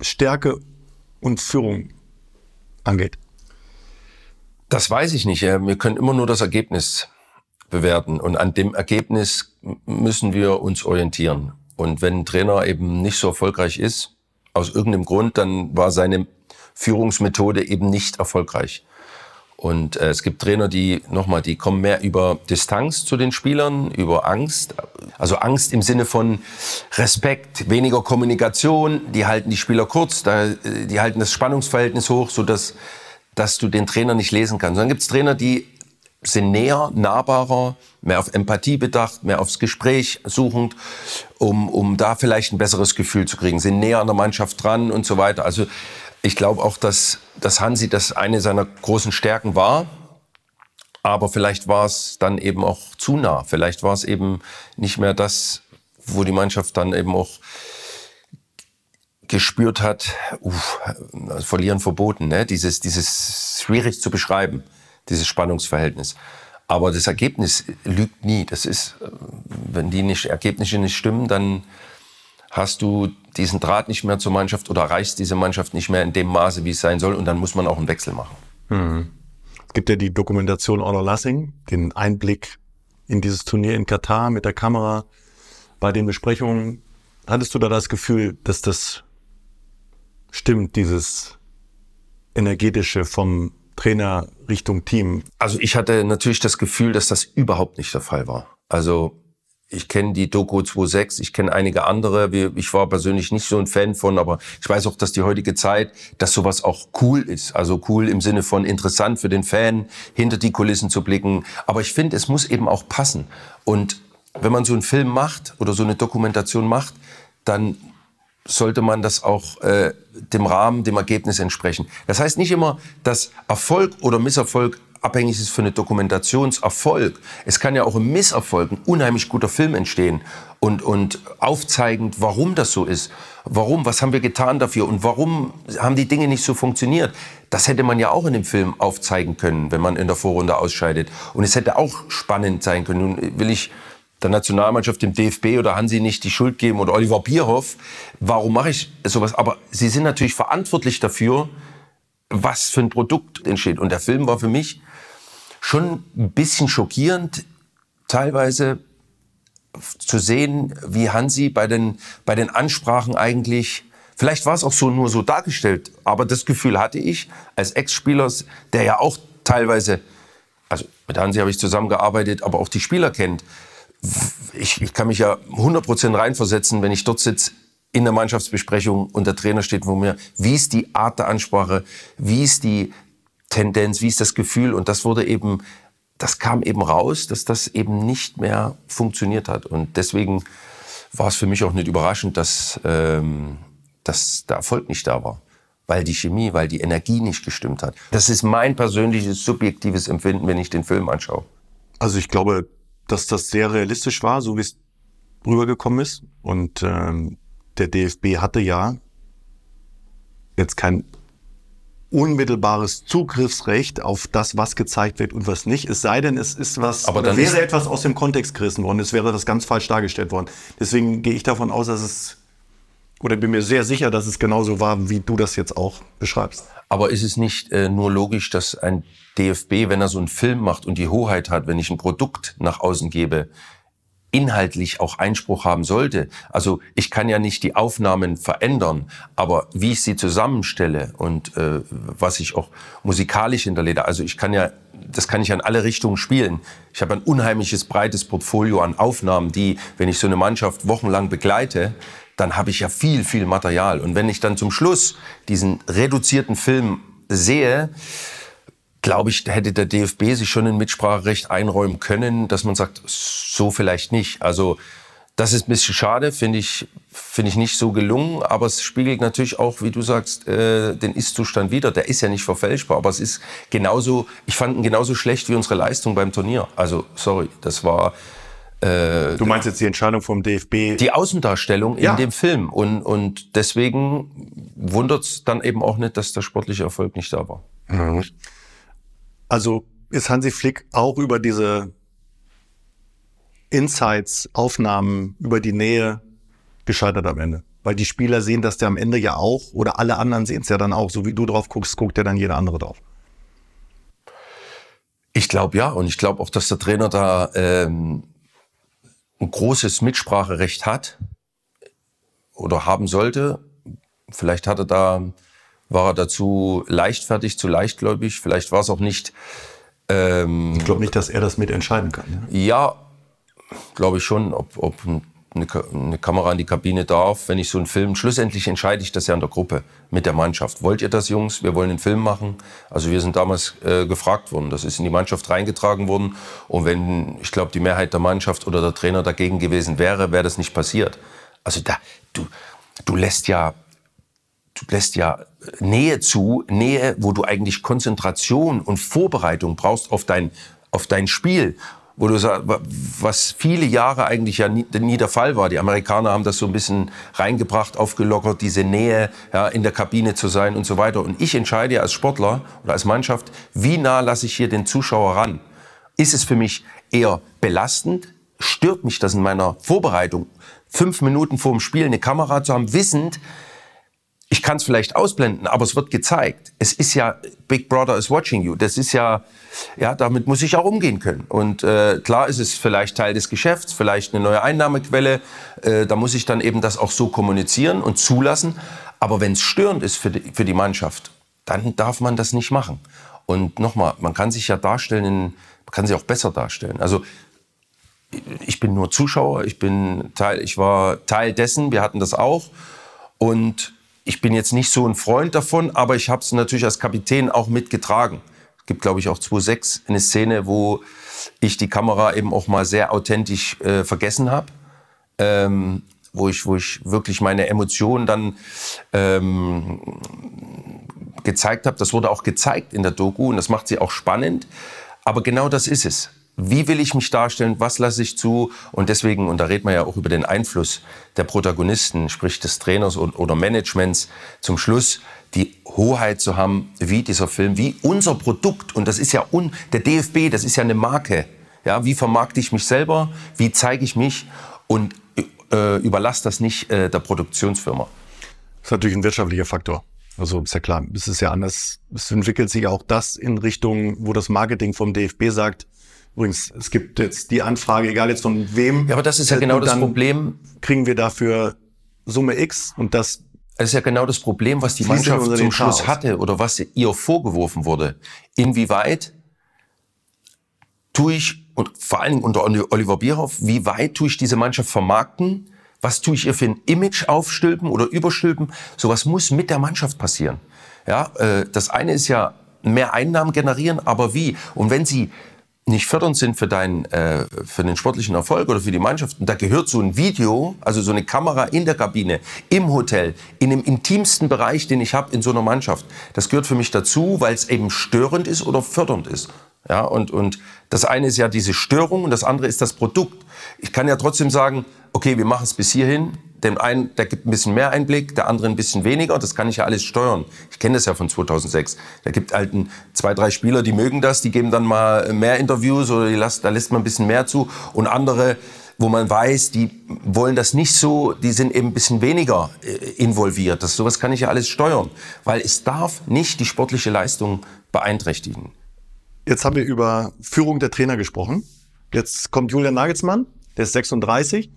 Stärke und Führung angeht? Das weiß ich nicht. Wir können immer nur das Ergebnis bewerten und an dem Ergebnis müssen wir uns orientieren. Und wenn ein Trainer eben nicht so erfolgreich ist, aus irgendeinem Grund, dann war seine Führungsmethode eben nicht erfolgreich. Und äh, es gibt Trainer, die nochmal, die kommen mehr über Distanz zu den Spielern, über Angst. Also Angst im Sinne von Respekt, weniger Kommunikation. Die halten die Spieler kurz, da, äh, die halten das Spannungsverhältnis hoch, so dass dass du den Trainer nicht lesen kannst. Und dann gibt es Trainer, die sind näher, nahbarer, mehr auf Empathie bedacht, mehr aufs Gespräch suchend, um, um da vielleicht ein besseres Gefühl zu kriegen, sind näher an der Mannschaft dran und so weiter. Also ich glaube auch, dass, dass Hansi das eine seiner großen Stärken war. Aber vielleicht war es dann eben auch zu nah. Vielleicht war es eben nicht mehr das, wo die Mannschaft dann eben auch gespürt hat, uff, verlieren verboten, ne? dieses, dieses schwierig zu beschreiben, dieses Spannungsverhältnis. Aber das Ergebnis lügt nie. Das ist, wenn die nicht, Ergebnisse nicht stimmen, dann hast du diesen Draht nicht mehr zur Mannschaft oder erreichst diese Mannschaft nicht mehr in dem Maße, wie es sein soll. Und dann muss man auch einen Wechsel machen. Mhm. Es gibt ja die Dokumentation Honor Lassing, den Einblick in dieses Turnier in Katar mit der Kamera. Bei den Besprechungen hattest du da das Gefühl, dass das stimmt, dieses energetische vom Trainer Richtung Team? Also ich hatte natürlich das Gefühl, dass das überhaupt nicht der Fall war. Also ich kenne die Doku 2.6, ich kenne einige andere. Ich war persönlich nicht so ein Fan von, aber ich weiß auch, dass die heutige Zeit, dass sowas auch cool ist. Also cool im Sinne von interessant für den Fan, hinter die Kulissen zu blicken. Aber ich finde, es muss eben auch passen. Und wenn man so einen Film macht oder so eine Dokumentation macht, dann sollte man das auch äh, dem Rahmen, dem Ergebnis entsprechen. Das heißt nicht immer, dass Erfolg oder Misserfolg abhängig ist für eine Dokumentationserfolg. Es kann ja auch im Misserfolg ein unheimlich guter Film entstehen und, und aufzeigend, warum das so ist. Warum, was haben wir getan dafür und warum haben die Dinge nicht so funktioniert. Das hätte man ja auch in dem Film aufzeigen können, wenn man in der Vorrunde ausscheidet. Und es hätte auch spannend sein können. Nun will ich der Nationalmannschaft, dem DFB oder Hansi nicht die Schuld geben oder Oliver Bierhoff. Warum mache ich sowas? Aber sie sind natürlich verantwortlich dafür, was für ein Produkt entsteht. Und der Film war für mich schon ein bisschen schockierend, teilweise zu sehen, wie Hansi bei den, bei den Ansprachen eigentlich, vielleicht war es auch so nur so dargestellt, aber das Gefühl hatte ich als Ex-Spieler, der ja auch teilweise, also mit Hansi habe ich zusammengearbeitet, aber auch die Spieler kennt, ich, ich kann mich ja 100% reinversetzen, wenn ich dort sitze in der Mannschaftsbesprechung und der Trainer steht vor mir, wie ist die Art der Ansprache, wie ist die Tendenz, wie ist das Gefühl und das wurde eben, das kam eben raus, dass das eben nicht mehr funktioniert hat und deswegen war es für mich auch nicht überraschend, dass, ähm, dass der Erfolg nicht da war weil die Chemie, weil die Energie nicht gestimmt hat. Das ist mein persönliches subjektives Empfinden, wenn ich den Film anschaue. Also ich glaube, dass das sehr realistisch war, so wie es rübergekommen ist. Und ähm, der DFB hatte ja jetzt kein unmittelbares Zugriffsrecht auf das, was gezeigt wird und was nicht. Es sei denn, es ist was, Aber dann wäre etwas aus dem Kontext gerissen worden. Es wäre das ganz falsch dargestellt worden. Deswegen gehe ich davon aus, dass es, oder bin mir sehr sicher, dass es genauso war, wie du das jetzt auch beschreibst. Aber ist es nicht äh, nur logisch, dass ein DFB, wenn er so einen Film macht und die Hoheit hat, wenn ich ein Produkt nach außen gebe, inhaltlich auch Einspruch haben sollte. Also ich kann ja nicht die Aufnahmen verändern, aber wie ich sie zusammenstelle und äh, was ich auch musikalisch hinterlege, also ich kann ja, das kann ich an alle Richtungen spielen. Ich habe ein unheimliches breites Portfolio an Aufnahmen, die, wenn ich so eine Mannschaft wochenlang begleite, dann habe ich ja viel, viel Material. Und wenn ich dann zum Schluss diesen reduzierten Film sehe, glaube ich, hätte der DFB sich schon ein Mitspracherecht einräumen können, dass man sagt, so vielleicht nicht. Also das ist ein bisschen schade, finde ich, finde ich nicht so gelungen, aber es spiegelt natürlich auch, wie du sagst, äh, den Ist-Zustand wieder. Der ist ja nicht verfälschbar, aber es ist genauso, ich fand ihn genauso schlecht wie unsere Leistung beim Turnier. Also, sorry, das war... Äh, du meinst jetzt die Entscheidung vom DFB? Die Außendarstellung ja. in dem Film. Und, und deswegen wundert es dann eben auch nicht, dass der sportliche Erfolg nicht da war. Mhm. Also ist Hansi Flick auch über diese Insights, Aufnahmen, über die Nähe gescheitert am Ende. Weil die Spieler sehen das ja am Ende ja auch oder alle anderen sehen es ja dann auch. So wie du drauf guckst, guckt ja dann jeder andere drauf. Ich glaube ja und ich glaube auch, dass der Trainer da ähm, ein großes Mitspracherecht hat oder haben sollte. Vielleicht hat er da war er dazu leichtfertig, zu leichtgläubig. Vielleicht war es auch nicht. Ähm, ich glaube nicht, dass er das mitentscheiden kann. Ja, ja glaube ich schon. Ob, ob ein eine, eine, Kamera in die Kabine darf, wenn ich so einen Film, schlussendlich entscheide ich das ja in der Gruppe mit der Mannschaft. Wollt ihr das, Jungs? Wir wollen einen Film machen. Also wir sind damals äh, gefragt worden. Das ist in die Mannschaft reingetragen worden. Und wenn, ich glaube, die Mehrheit der Mannschaft oder der Trainer dagegen gewesen wäre, wäre das nicht passiert. Also da, du, du lässt ja, du lässt ja Nähe zu, Nähe, wo du eigentlich Konzentration und Vorbereitung brauchst auf dein, auf dein Spiel wo du sagst, was viele Jahre eigentlich ja nie, nie, der Fall war. Die Amerikaner haben das so ein bisschen reingebracht, aufgelockert, diese Nähe ja, in der Kabine zu sein und so weiter. Und ich entscheide als Sportler oder als Mannschaft, wie nah lasse ich hier den Zuschauer ran? Ist es für mich eher belastend? Stört mich das in meiner Vorbereitung? Fünf Minuten vor dem Spiel eine Kamera zu haben, wissend, ich kann es vielleicht ausblenden, aber es wird gezeigt. Es ist ja Big Brother is watching you. Das ist ja, ja, damit muss ich auch umgehen können. Und äh, klar ist es vielleicht Teil des Geschäfts, vielleicht eine neue Einnahmequelle. Äh, da muss ich dann eben das auch so kommunizieren und zulassen. Aber wenn es störend ist für die, für die Mannschaft, dann darf man das nicht machen. Und nochmal, man kann sich ja darstellen, man kann sich auch besser darstellen. Also ich bin nur Zuschauer, ich bin Teil, ich war Teil dessen, wir hatten das auch. Und ich bin jetzt nicht so ein Freund davon, aber ich habe es natürlich als Kapitän auch mitgetragen. Es gibt, glaube ich, auch 2.6 eine Szene, wo ich die Kamera eben auch mal sehr authentisch äh, vergessen habe. Ähm, wo ich, wo ich wirklich meine Emotionen dann ähm, gezeigt habe. Das wurde auch gezeigt in der Doku und das macht sie auch spannend. Aber genau das ist es wie will ich mich darstellen, was lasse ich zu und deswegen, und da redet man ja auch über den Einfluss der Protagonisten, sprich des Trainers oder Managements, zum Schluss die Hoheit zu haben, wie dieser Film, wie unser Produkt, und das ist ja un, der DFB, das ist ja eine Marke, ja, wie vermarkte ich mich selber, wie zeige ich mich und äh, überlasse das nicht äh, der Produktionsfirma. Das ist natürlich ein wirtschaftlicher Faktor. Also ist ja klar, es ist ja anders. Es entwickelt sich auch das in Richtung, wo das Marketing vom DFB sagt, Übrigens, es gibt jetzt die Anfrage, egal jetzt von wem. Ja, aber das ist ja genau das Problem. Kriegen wir dafür Summe X und das. Es ist ja genau das Problem, was die Mannschaft zum Schluss Chaos. hatte oder was ihr vorgeworfen wurde. Inwieweit tue ich, und vor allen Dingen unter Oliver Bierhoff, wie weit tue ich diese Mannschaft vermarkten? Was tue ich ihr für ein Image aufstülpen oder überstülpen? Sowas muss mit der Mannschaft passieren. Ja, äh, das eine ist ja mehr Einnahmen generieren, aber wie? Und wenn Sie nicht fördernd sind für, deinen, äh, für den sportlichen Erfolg oder für die Mannschaft. Und da gehört so ein Video, also so eine Kamera in der Kabine, im Hotel, in dem intimsten Bereich, den ich habe in so einer Mannschaft. Das gehört für mich dazu, weil es eben störend ist oder fördernd ist. Ja, und, und das eine ist ja diese Störung und das andere ist das Produkt. Ich kann ja trotzdem sagen, okay, wir machen es bis hierhin, dem einen, der gibt ein bisschen mehr Einblick, der andere ein bisschen weniger. Das kann ich ja alles steuern. Ich kenne das ja von 2006. Da gibt halt ein, zwei, drei Spieler, die mögen das, die geben dann mal mehr Interviews oder die lässt, da lässt man ein bisschen mehr zu. Und andere, wo man weiß, die wollen das nicht so, die sind eben ein bisschen weniger äh, involviert. Das, sowas kann ich ja alles steuern. Weil es darf nicht die sportliche Leistung beeinträchtigen. Jetzt haben wir über Führung der Trainer gesprochen. Jetzt kommt Julian Nagelsmann, der ist 36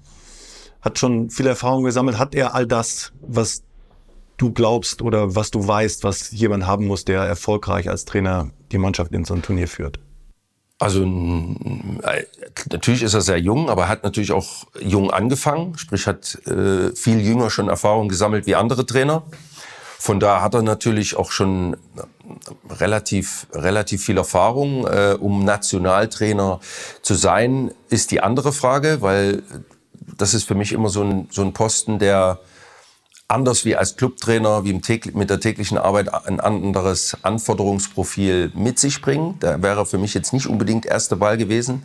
hat schon viel Erfahrung gesammelt. Hat er all das, was du glaubst oder was du weißt, was jemand haben muss, der erfolgreich als Trainer die Mannschaft in so ein Turnier führt? Also äh, natürlich ist er sehr jung, aber er hat natürlich auch jung angefangen, sprich hat äh, viel jünger schon Erfahrung gesammelt wie andere Trainer. Von da hat er natürlich auch schon relativ relativ viel Erfahrung. Äh, um Nationaltrainer zu sein, ist die andere Frage, weil das ist für mich immer so ein, so ein Posten, der anders wie als Clubtrainer, wie mit der täglichen Arbeit ein anderes Anforderungsprofil mit sich bringt. Da wäre für mich jetzt nicht unbedingt erste Wahl gewesen.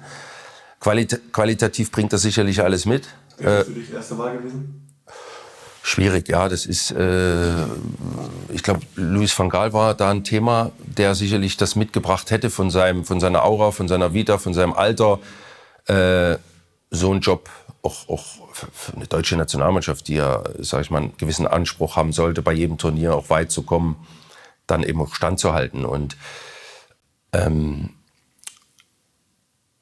Qualit qualitativ bringt das sicherlich alles mit. Wäre äh, für dich erste Wahl gewesen? Schwierig, ja. Das ist, äh, ich glaube, Luis van Gaal war da ein Thema, der sicherlich das mitgebracht hätte von seinem, von seiner Aura, von seiner Vita, von seinem Alter, äh, so einen Job auch, auch für eine deutsche Nationalmannschaft, die ja, sage ich mal, einen gewissen Anspruch haben sollte, bei jedem Turnier auch weit zu kommen, dann eben auch standzuhalten. Und ähm,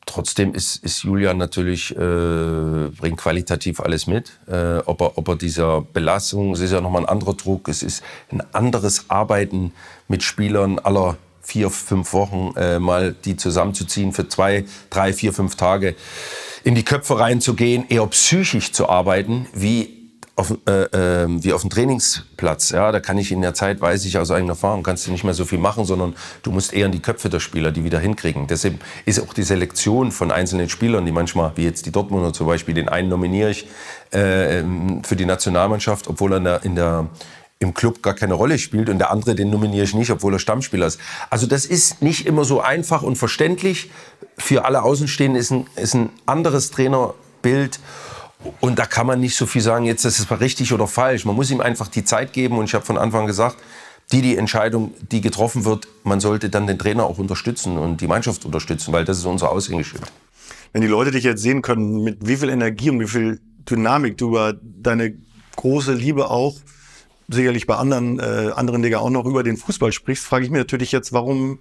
trotzdem ist, ist Julian natürlich, äh, bringt qualitativ alles mit. Äh, ob, er, ob er dieser Belastung, es ist ja nochmal ein anderer Druck, es ist ein anderes Arbeiten mit Spielern aller vier, fünf Wochen, äh, mal die zusammenzuziehen für zwei, drei, vier, fünf Tage in die Köpfe reinzugehen, eher psychisch zu arbeiten, wie auf, äh, äh, wie auf dem Trainingsplatz. Ja, da kann ich in der Zeit, weiß ich aus eigener Erfahrung, kannst du nicht mehr so viel machen, sondern du musst eher in die Köpfe der Spieler, die wieder hinkriegen. Deshalb ist auch die Selektion von einzelnen Spielern, die manchmal, wie jetzt die Dortmunder zum Beispiel, den einen nominiere ich äh, für die Nationalmannschaft, obwohl er in der, in der im Club gar keine Rolle spielt und der andere, den nominiere ich nicht, obwohl er Stammspieler ist. Also das ist nicht immer so einfach und verständlich. Für alle Außenstehenden ist ein, ist ein anderes Trainerbild. Und da kann man nicht so viel sagen, jetzt das ist richtig oder falsch. Man muss ihm einfach die Zeit geben. Und ich habe von Anfang gesagt, die die Entscheidung, die getroffen wird, man sollte dann den Trainer auch unterstützen und die Mannschaft unterstützen, weil das ist unser Aushängeschild. Wenn die Leute dich jetzt sehen können, mit wie viel Energie und wie viel Dynamik du über deine große Liebe auch sicherlich bei anderen, äh, anderen Liga auch noch über den Fußball sprichst, frage ich mich natürlich jetzt, warum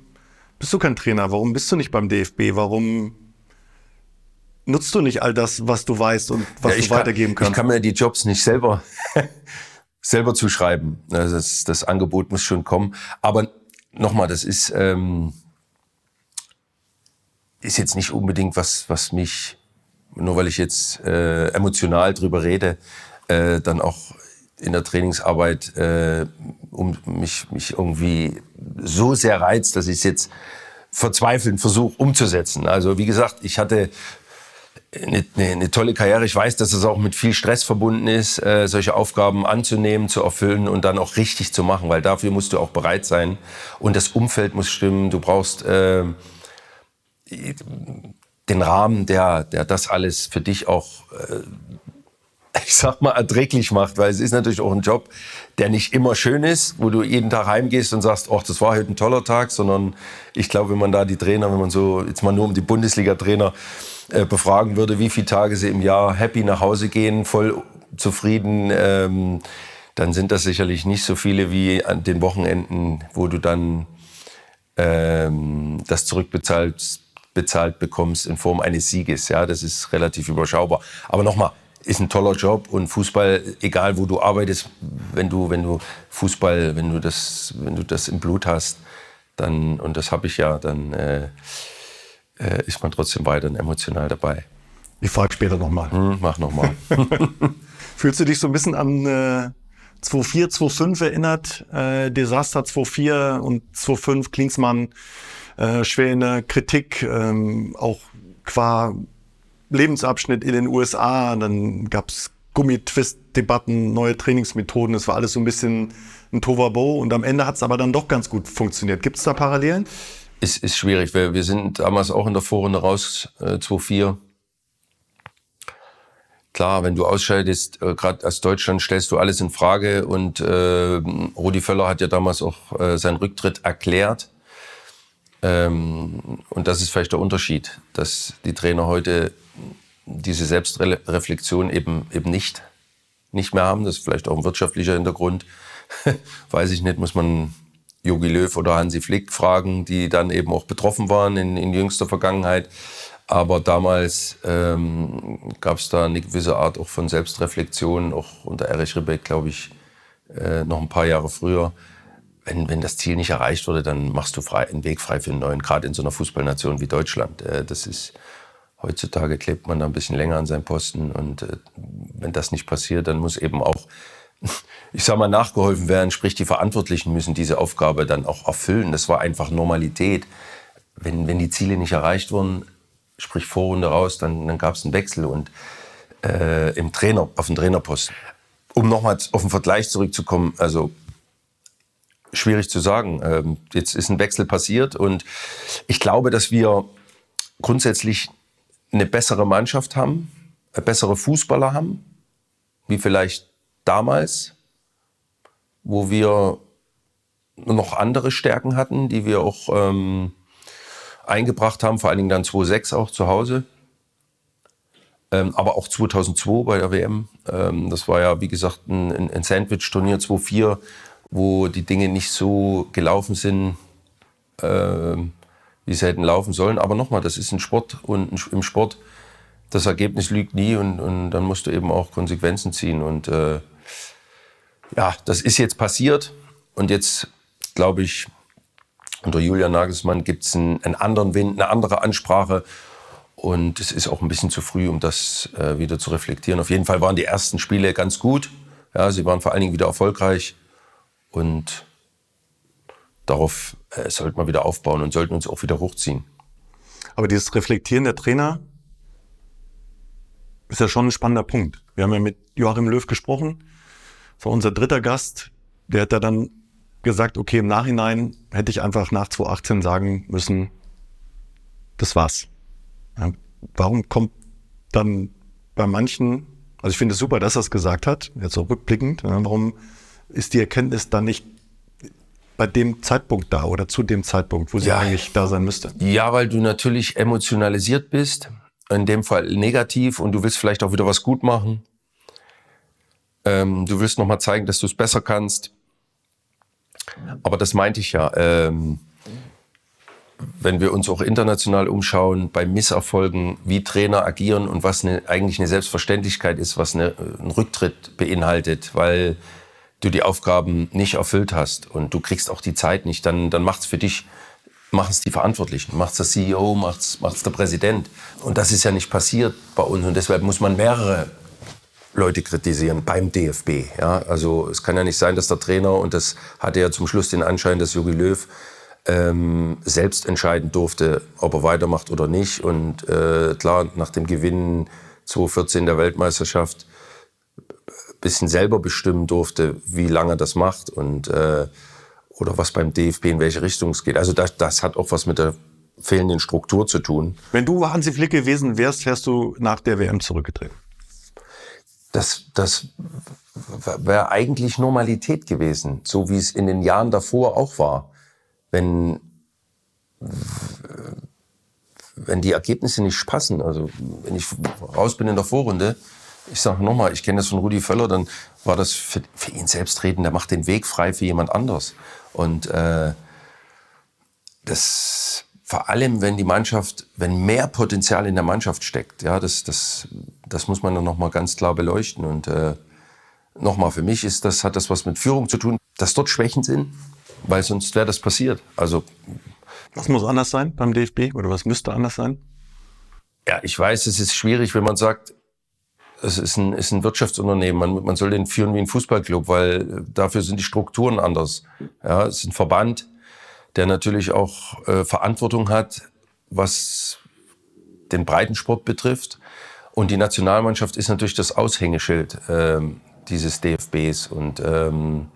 bist du kein Trainer? Warum bist du nicht beim DFB? Warum nutzt du nicht all das, was du weißt und was ja, du weitergeben kannst? Ich kann mir die Jobs nicht selber, selber zuschreiben. Also das, das Angebot muss schon kommen. Aber nochmal, das ist, ähm, ist jetzt nicht unbedingt was, was mich, nur weil ich jetzt äh, emotional drüber rede, äh, dann auch in der Trainingsarbeit äh, um mich, mich irgendwie so sehr reizt, dass ich es jetzt verzweifelnd versuche umzusetzen. Also wie gesagt, ich hatte eine, eine, eine, tolle Karriere. Ich weiß, dass es auch mit viel Stress verbunden ist, äh, solche Aufgaben anzunehmen, zu erfüllen und dann auch richtig zu machen, weil dafür musst du auch bereit sein. Und das Umfeld muss stimmen. Du brauchst äh, den Rahmen, der, der das alles für dich auch äh, ich sag mal, erträglich macht, weil es ist natürlich auch ein Job, der nicht immer schön ist, wo du jeden Tag heimgehst und sagst, ach, das war heute ein toller Tag, sondern ich glaube, wenn man da die Trainer, wenn man so jetzt mal nur um die Bundesliga-Trainer äh, befragen würde, wie viele Tage sie im Jahr happy nach Hause gehen, voll zufrieden, ähm, dann sind das sicherlich nicht so viele wie an den Wochenenden, wo du dann ähm, das zurückbezahlt bezahlt bekommst in Form eines Sieges. Ja, das ist relativ überschaubar. Aber nochmal, ist ein toller Job und Fußball, egal wo du arbeitest, wenn du, wenn du Fußball, wenn du das, wenn du das im Blut hast, dann, und das habe ich ja, dann äh, äh, ist man trotzdem weiterhin emotional dabei. Ich frage später nochmal. Hm, mach nochmal. Fühlst du dich so ein bisschen an äh, 2-4, 2-5 erinnert? Äh, Desaster 2-4 und 2-5, Klinsmann äh, schwer in der Kritik, ähm, auch qua Lebensabschnitt in den USA, dann gab's Gummitwist-Debatten, neue Trainingsmethoden, es war alles so ein bisschen ein Tovabo und am Ende hat's aber dann doch ganz gut funktioniert. Gibt's da Parallelen? Ist, ist schwierig, weil wir sind damals auch in der Vorrunde raus, äh, 2-4. Klar, wenn du ausscheidest, äh, gerade als Deutschland, stellst du alles in Frage und äh, Rudi Völler hat ja damals auch äh, seinen Rücktritt erklärt. Ähm, und das ist vielleicht der Unterschied, dass die Trainer heute diese Selbstreflexion eben, eben nicht, nicht mehr haben. Das ist vielleicht auch ein wirtschaftlicher Hintergrund. Weiß ich nicht, muss man Jogi Löw oder Hansi Flick fragen, die dann eben auch betroffen waren in, in jüngster Vergangenheit. Aber damals ähm, gab es da eine gewisse Art auch von Selbstreflexion, auch unter Erich Ribbeck, glaube ich, äh, noch ein paar Jahre früher. Wenn, wenn das Ziel nicht erreicht wurde, dann machst du frei, einen Weg frei für einen neuen, gerade in so einer Fußballnation wie Deutschland. Äh, das ist, Heutzutage klebt man da ein bisschen länger an seinem Posten und äh, wenn das nicht passiert, dann muss eben auch, ich sag mal, nachgeholfen werden. Sprich, die Verantwortlichen müssen diese Aufgabe dann auch erfüllen. Das war einfach Normalität. Wenn, wenn die Ziele nicht erreicht wurden, sprich Vorrunde raus, dann, dann gab es einen Wechsel und äh, im Trainer, auf den Trainerposten. Um nochmal auf den Vergleich zurückzukommen, also schwierig zu sagen. Ähm, jetzt ist ein Wechsel passiert und ich glaube, dass wir grundsätzlich eine bessere Mannschaft haben, bessere Fußballer haben, wie vielleicht damals, wo wir noch andere Stärken hatten, die wir auch ähm, eingebracht haben, vor allen Dingen dann 2006 auch zu Hause. Ähm, aber auch 2002 bei der WM. Ähm, das war ja, wie gesagt, ein, ein Sandwich-Turnier 2004, wo die Dinge nicht so gelaufen sind, ähm, wie sie hätten laufen sollen. Aber nochmal, das ist ein Sport und im Sport, das Ergebnis lügt nie und, und dann musst du eben auch Konsequenzen ziehen. Und äh, ja, das ist jetzt passiert und jetzt glaube ich, unter Julian Nagelsmann gibt es einen, einen, anderen Wind, eine andere Ansprache Und es ist auch ein bisschen zu früh, um das äh, wieder zu reflektieren. Auf jeden Fall waren die ersten Spiele ganz gut. Ja, sie waren vor allen Dingen wieder erfolgreich. Und darauf äh, sollten wir wieder aufbauen und sollten uns auch wieder hochziehen. Aber dieses Reflektieren der Trainer ist ja schon ein spannender Punkt. Wir haben ja mit Joachim Löw gesprochen. Das war unser dritter Gast. Der hat da dann gesagt, okay, im Nachhinein hätte ich einfach nach 2018 sagen müssen, das war's. Ja, warum kommt dann bei manchen, also ich finde es super, dass er es gesagt hat, jetzt so rückblickend, ja, warum ist die Erkenntnis dann nicht bei dem Zeitpunkt da oder zu dem Zeitpunkt, wo sie ja, eigentlich da sein müsste? Ja, weil du natürlich emotionalisiert bist, in dem Fall negativ und du willst vielleicht auch wieder was gut machen. Ähm, du willst nochmal zeigen, dass du es besser kannst. Aber das meinte ich ja. Ähm, wenn wir uns auch international umschauen, bei Misserfolgen, wie Trainer agieren und was eine, eigentlich eine Selbstverständlichkeit ist, was eine, ein Rücktritt beinhaltet, weil du die Aufgaben nicht erfüllt hast und du kriegst auch die Zeit nicht, dann, dann macht es für dich, machen es die Verantwortlichen, macht es der CEO, macht es der Präsident. Und das ist ja nicht passiert bei uns und deshalb muss man mehrere Leute kritisieren beim DFB. Ja? Also es kann ja nicht sein, dass der Trainer, und das hatte ja zum Schluss den Anschein, dass Jogi Löw ähm, selbst entscheiden durfte, ob er weitermacht oder nicht. Und äh, klar, nach dem Gewinn 2014 der Weltmeisterschaft bisschen selber bestimmen durfte, wie lange das macht und äh, oder was beim DFB in welche Richtung es geht. Also das, das hat auch was mit der fehlenden Struktur zu tun. Wenn du Hansi Flick gewesen wärst, wärst du nach der WM zurückgetreten? Das, das wäre eigentlich Normalität gewesen, so wie es in den Jahren davor auch war wenn, wenn die Ergebnisse nicht passen, also wenn ich raus bin in der Vorrunde, ich sage nochmal, ich kenne das von Rudi Völler, dann war das für, für, ihn selbstredend, der macht den Weg frei für jemand anders. Und äh, das vor allem, wenn die Mannschaft, wenn mehr Potenzial in der Mannschaft steckt, ja, das, das, das muss man dann nochmal ganz klar beleuchten. Und äh, nochmal, für mich ist das, hat das was mit Führung zu tun, dass dort Schwächen sind, weil sonst wäre das passiert. Also was muss anders sein beim DFB oder was müsste anders sein? Ja, ich weiß, es ist schwierig, wenn man sagt, es ist ein, ist ein Wirtschaftsunternehmen, man, man soll den führen wie ein Fußballclub, weil dafür sind die Strukturen anders. Ja, es ist ein Verband, der natürlich auch äh, Verantwortung hat, was den Breitensport betrifft. Und die Nationalmannschaft ist natürlich das Aushängeschild äh, dieses DFBs. Und ähm,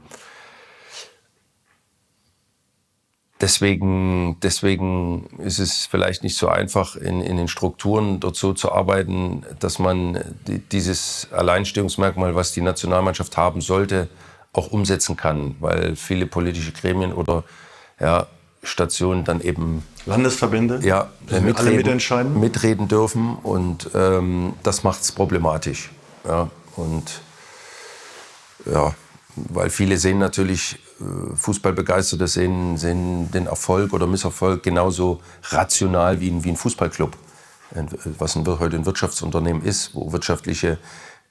Deswegen, deswegen ist es vielleicht nicht so einfach, in, in den Strukturen dort so zu arbeiten, dass man die, dieses Alleinstehungsmerkmal, was die Nationalmannschaft haben sollte, auch umsetzen kann, weil viele politische Gremien oder ja, Stationen dann eben Landesverbände ja, mitreden, mitentscheiden. mitreden dürfen und ähm, das macht es problematisch. Ja, und ja, weil viele sehen natürlich, Fußballbegeisterte sehen, sehen den Erfolg oder Misserfolg genauso rational wie ein, wie ein Fußballclub, was ein, heute ein Wirtschaftsunternehmen ist, wo wirtschaftliche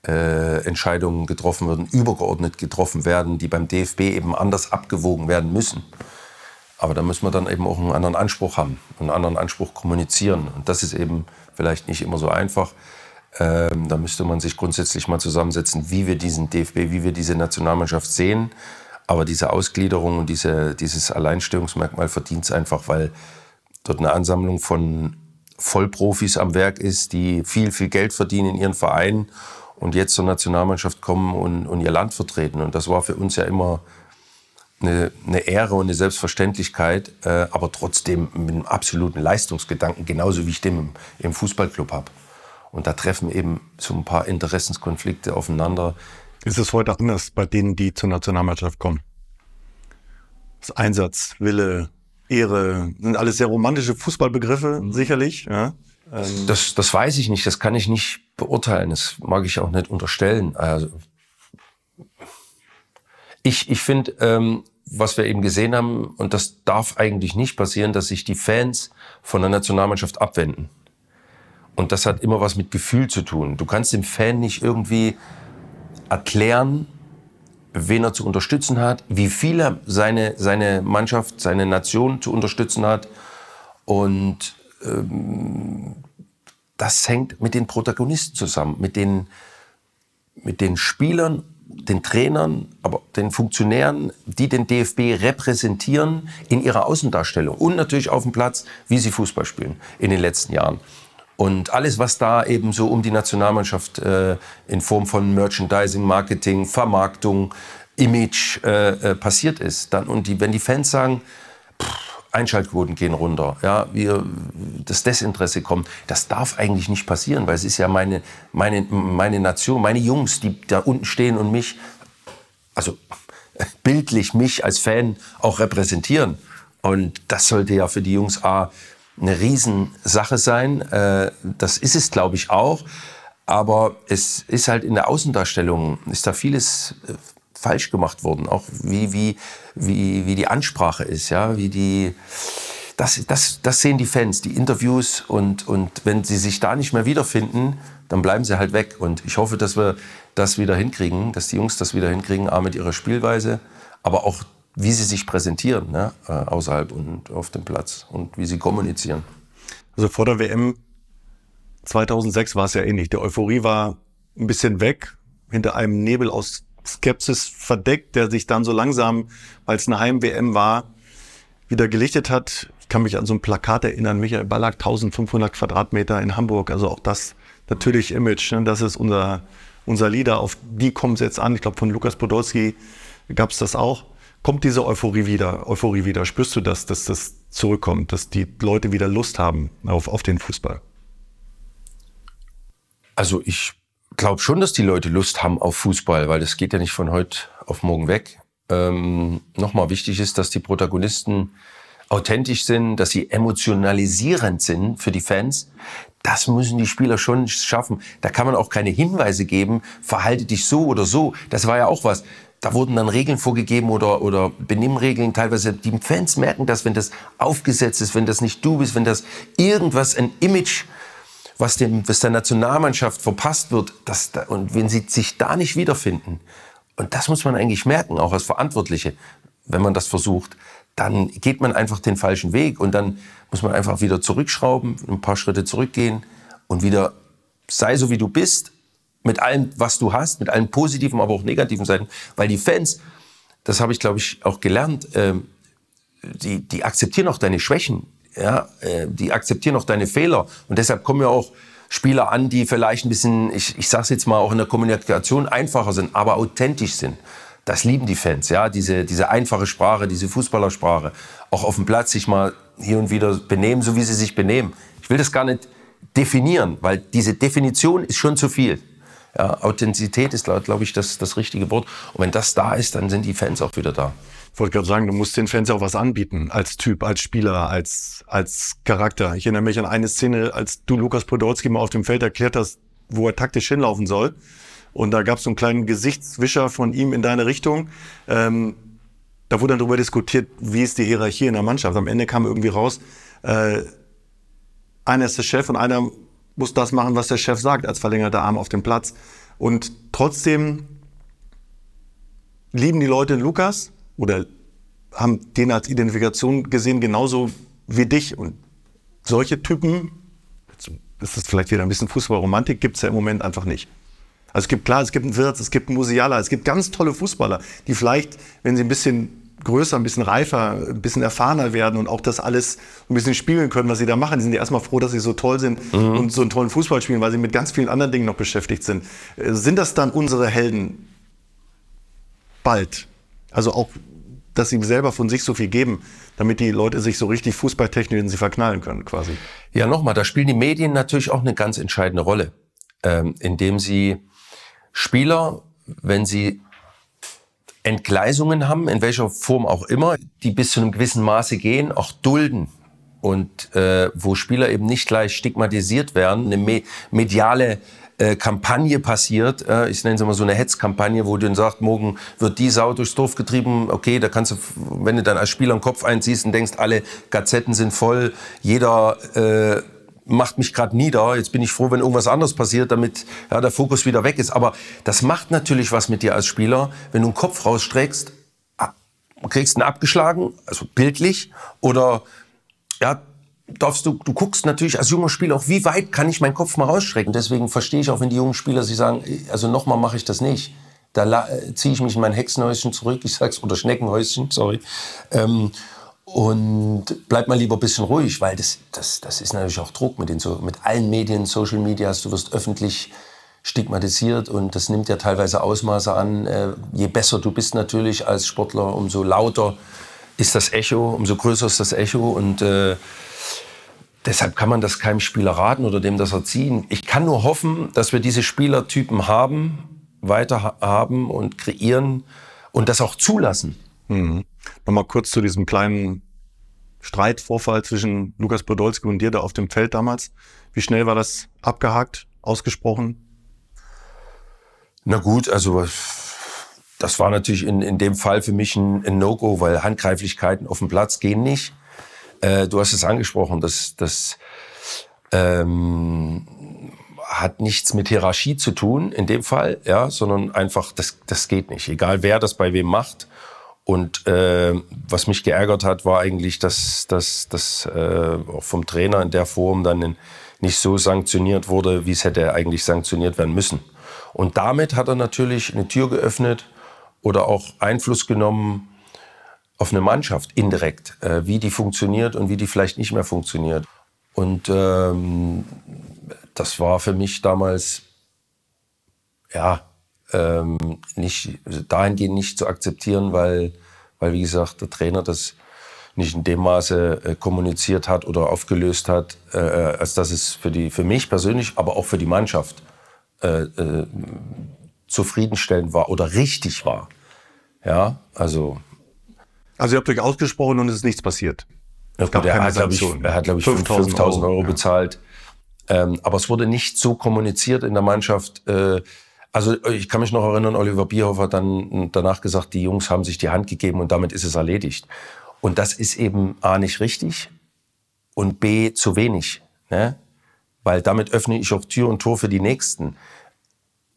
äh, Entscheidungen getroffen werden, übergeordnet getroffen werden, die beim DFB eben anders abgewogen werden müssen. Aber da müssen wir dann eben auch einen anderen Anspruch haben, einen anderen Anspruch kommunizieren. Und das ist eben vielleicht nicht immer so einfach. Ähm, da müsste man sich grundsätzlich mal zusammensetzen, wie wir diesen DFB, wie wir diese Nationalmannschaft sehen. Aber diese Ausgliederung und diese, dieses Alleinstellungsmerkmal verdient es einfach, weil dort eine Ansammlung von Vollprofis am Werk ist, die viel, viel Geld verdienen in ihren Vereinen und jetzt zur Nationalmannschaft kommen und, und ihr Land vertreten. Und das war für uns ja immer eine, eine Ehre und eine Selbstverständlichkeit, äh, aber trotzdem mit einem absoluten Leistungsgedanken, genauso wie ich den im, im Fußballclub habe. Und da treffen eben so ein paar Interessenskonflikte aufeinander. Ist es heute anders bei denen, die zur Nationalmannschaft kommen? Das Einsatz, Wille, Ehre, sind alles sehr romantische Fußballbegriffe, mhm. sicherlich. Ja. Ähm das, das weiß ich nicht, das kann ich nicht beurteilen, das mag ich auch nicht unterstellen. Also, ich ich finde, ähm, was wir eben gesehen haben, und das darf eigentlich nicht passieren, dass sich die Fans von der Nationalmannschaft abwenden. Und das hat immer was mit Gefühl zu tun. Du kannst dem Fan nicht irgendwie erklären, wen er zu unterstützen hat, wie viel er seine, seine Mannschaft, seine Nation zu unterstützen hat. Und ähm, das hängt mit den Protagonisten zusammen, mit den, mit den Spielern, den Trainern, aber den Funktionären, die den DFB repräsentieren in ihrer Außendarstellung und natürlich auf dem Platz, wie sie Fußball spielen in den letzten Jahren. Und alles, was da eben so um die Nationalmannschaft äh, in Form von Merchandising, Marketing, Vermarktung, Image äh, äh, passiert ist, dann und die, wenn die Fans sagen, pff, Einschaltquoten gehen runter, ja, wir, das Desinteresse kommt. Das darf eigentlich nicht passieren, weil es ist ja meine, meine, meine Nation, meine Jungs, die da unten stehen und mich, also bildlich mich als Fan auch repräsentieren. Und das sollte ja für die Jungs A eine Riesensache sein. Äh, das ist es, glaube ich, auch. Aber es ist halt in der Außendarstellung, ist da vieles äh, falsch gemacht worden. Auch wie, wie, wie, wie die Ansprache ist, ja, wie die, das, das, das sehen die Fans, die Interviews und, und wenn sie sich da nicht mehr wiederfinden, dann bleiben sie halt weg. Und ich hoffe, dass wir das wieder hinkriegen, dass die Jungs das wieder hinkriegen, A mit ihrer Spielweise, aber auch wie sie sich präsentieren, ne, äh, außerhalb und auf dem Platz und wie sie kommunizieren. Also vor der WM 2006 war es ja ähnlich. Die Euphorie war ein bisschen weg, hinter einem Nebel aus Skepsis verdeckt, der sich dann so langsam, weil es eine Heim-WM war, wieder gelichtet hat. Ich kann mich an so ein Plakat erinnern, Michael Ballack, 1500 Quadratmeter in Hamburg. Also auch das natürlich Image, ne? das ist unser, unser Leader, auf die kommt es jetzt an. Ich glaube, von Lukas Podolski gab es das auch. Kommt diese Euphorie wieder? Euphorie wieder? Spürst du das, dass das zurückkommt, dass die Leute wieder Lust haben auf, auf den Fußball? Also ich glaube schon, dass die Leute Lust haben auf Fußball, weil das geht ja nicht von heute auf morgen weg. Ähm, Nochmal wichtig ist, dass die Protagonisten authentisch sind, dass sie emotionalisierend sind für die Fans. Das müssen die Spieler schon schaffen. Da kann man auch keine Hinweise geben, verhalte dich so oder so. Das war ja auch was. Da wurden dann Regeln vorgegeben oder, oder Benimmregeln teilweise. Die Fans merken das, wenn das aufgesetzt ist, wenn das nicht du bist, wenn das irgendwas, ein Image was, dem, was der Nationalmannschaft verpasst wird, das, und wenn sie sich da nicht wiederfinden, und das muss man eigentlich merken, auch als Verantwortliche, wenn man das versucht, dann geht man einfach den falschen Weg und dann muss man einfach wieder zurückschrauben, ein paar Schritte zurückgehen und wieder sei so wie du bist, mit allem, was du hast, mit allen positiven, aber auch negativen Seiten, weil die Fans, das habe ich glaube ich auch gelernt, ähm, die, die akzeptieren auch deine Schwächen ja, äh, die akzeptieren auch deine Fehler. Und deshalb kommen ja auch Spieler an, die vielleicht ein bisschen, ich, ich sage jetzt mal, auch in der Kommunikation einfacher sind, aber authentisch sind. Das lieben die Fans, ja, diese, diese einfache Sprache, diese Fußballersprache. Auch auf dem Platz sich mal hier und wieder benehmen, so wie sie sich benehmen. Ich will das gar nicht definieren, weil diese Definition ist schon zu viel. Ja, Authentizität ist, glaube ich, das, das richtige Wort. Und wenn das da ist, dann sind die Fans auch wieder da. Ich wollte gerade sagen, du musst den Fans auch was anbieten, als Typ, als Spieler, als, als Charakter. Ich erinnere mich an eine Szene, als du Lukas Podolski mal auf dem Feld erklärt hast, wo er taktisch hinlaufen soll. Und da gab es so einen kleinen Gesichtswischer von ihm in deine Richtung. Ähm, da wurde dann darüber diskutiert, wie ist die Hierarchie in der Mannschaft. Am Ende kam irgendwie raus, äh, einer ist der Chef und einer muss das machen, was der Chef sagt, als verlängerter Arm auf dem Platz. Und trotzdem lieben die Leute Lukas oder haben den als Identifikation gesehen, genauso wie dich. Und solche Typen, jetzt ist das vielleicht wieder ein bisschen Fußballromantik, gibt es ja im Moment einfach nicht. Also es gibt klar, es gibt einen Wirtz, es gibt einen Musiala, es gibt ganz tolle Fußballer, die vielleicht, wenn sie ein bisschen größer, ein bisschen reifer, ein bisschen erfahrener werden und auch das alles ein bisschen spiegeln können, was sie da machen. Die sind ja erstmal froh, dass sie so toll sind mhm. und so einen tollen Fußball spielen, weil sie mit ganz vielen anderen Dingen noch beschäftigt sind. Äh, sind das dann unsere Helden bald? Also auch dass sie selber von sich so viel geben, damit die Leute sich so richtig fußballtechnisch in sie verknallen können, quasi. Ja, nochmal, da spielen die Medien natürlich auch eine ganz entscheidende Rolle, ähm, indem sie Spieler, wenn sie Entgleisungen haben, in welcher Form auch immer, die bis zu einem gewissen Maße gehen, auch dulden. Und äh, wo Spieler eben nicht gleich stigmatisiert werden, eine me mediale äh, Kampagne passiert, äh, ich nenne es mal so eine Hetzkampagne, wo du dann sagst, morgen wird die Sau durchs Dorf getrieben, okay, da kannst du, wenn du dann als Spieler einen Kopf einziehst und denkst, alle Gazetten sind voll, jeder äh, macht mich gerade nieder. Jetzt bin ich froh, wenn irgendwas anderes passiert, damit ja, der Fokus wieder weg ist. Aber das macht natürlich was mit dir als Spieler, wenn du einen Kopf rausstreckst, kriegst ihn abgeschlagen, also bildlich, oder ja, darfst du, du guckst natürlich als junger Spieler auch, wie weit kann ich meinen Kopf mal rausstrecken. Deswegen verstehe ich auch, wenn die jungen Spieler sie sagen, also nochmal mache ich das nicht. Da äh, ziehe ich mich in mein Hexenhäuschen zurück, ich sag's, oder Schneckenhäuschen, sorry. Ähm, und bleib mal lieber ein bisschen ruhig, weil das, das, das ist natürlich auch Druck mit, den, mit allen Medien, Social Media, du wirst öffentlich stigmatisiert und das nimmt ja teilweise Ausmaße an. Äh, je besser du bist natürlich als Sportler, umso lauter ist das Echo, umso größer ist das Echo und äh, deshalb kann man das keinem Spieler raten oder dem das erziehen. Ich kann nur hoffen, dass wir diese Spielertypen haben, weiter haben und kreieren und das auch zulassen. Mhm. Nochmal kurz zu diesem kleinen Streitvorfall zwischen Lukas Podolski und dir da auf dem Feld damals. Wie schnell war das abgehakt, ausgesprochen? Na gut, also das war natürlich in, in dem Fall für mich ein, ein No-Go, weil Handgreiflichkeiten auf dem Platz gehen nicht. Äh, du hast es angesprochen, das, das ähm, hat nichts mit Hierarchie zu tun in dem Fall, ja, sondern einfach, das, das geht nicht. Egal wer das bei wem macht. Und äh, was mich geärgert hat, war eigentlich, dass das äh, auch vom Trainer in der Form dann nicht so sanktioniert wurde, wie es hätte eigentlich sanktioniert werden müssen. Und damit hat er natürlich eine Tür geöffnet oder auch Einfluss genommen auf eine Mannschaft indirekt, äh, wie die funktioniert und wie die vielleicht nicht mehr funktioniert. Und ähm, das war für mich damals ja ähm, nicht dahingehend nicht zu akzeptieren, weil, weil wie gesagt der Trainer das nicht in dem Maße äh, kommuniziert hat oder aufgelöst hat, äh, äh als dass es für die für mich persönlich, aber auch für die Mannschaft äh, äh, zufriedenstellend war oder richtig war. Ja, also. Also ihr habt euch ausgesprochen und es ist nichts passiert. Ja, gut, er, hat, ich, er, hat, glaube ich, 5000 Euro, Euro, bezahlt. Ja. Ähm, aber es wurde nicht so kommuniziert in der Mannschaft. Äh, also ich kann mich noch erinnern, Oliver Bierhoff hat dann danach gesagt, die Jungs haben sich die Hand gegeben und damit ist es erledigt. Und das ist eben A nicht richtig und B zu wenig. Ne? Weil damit öffne ich auch Tür und Tor für die Nächsten.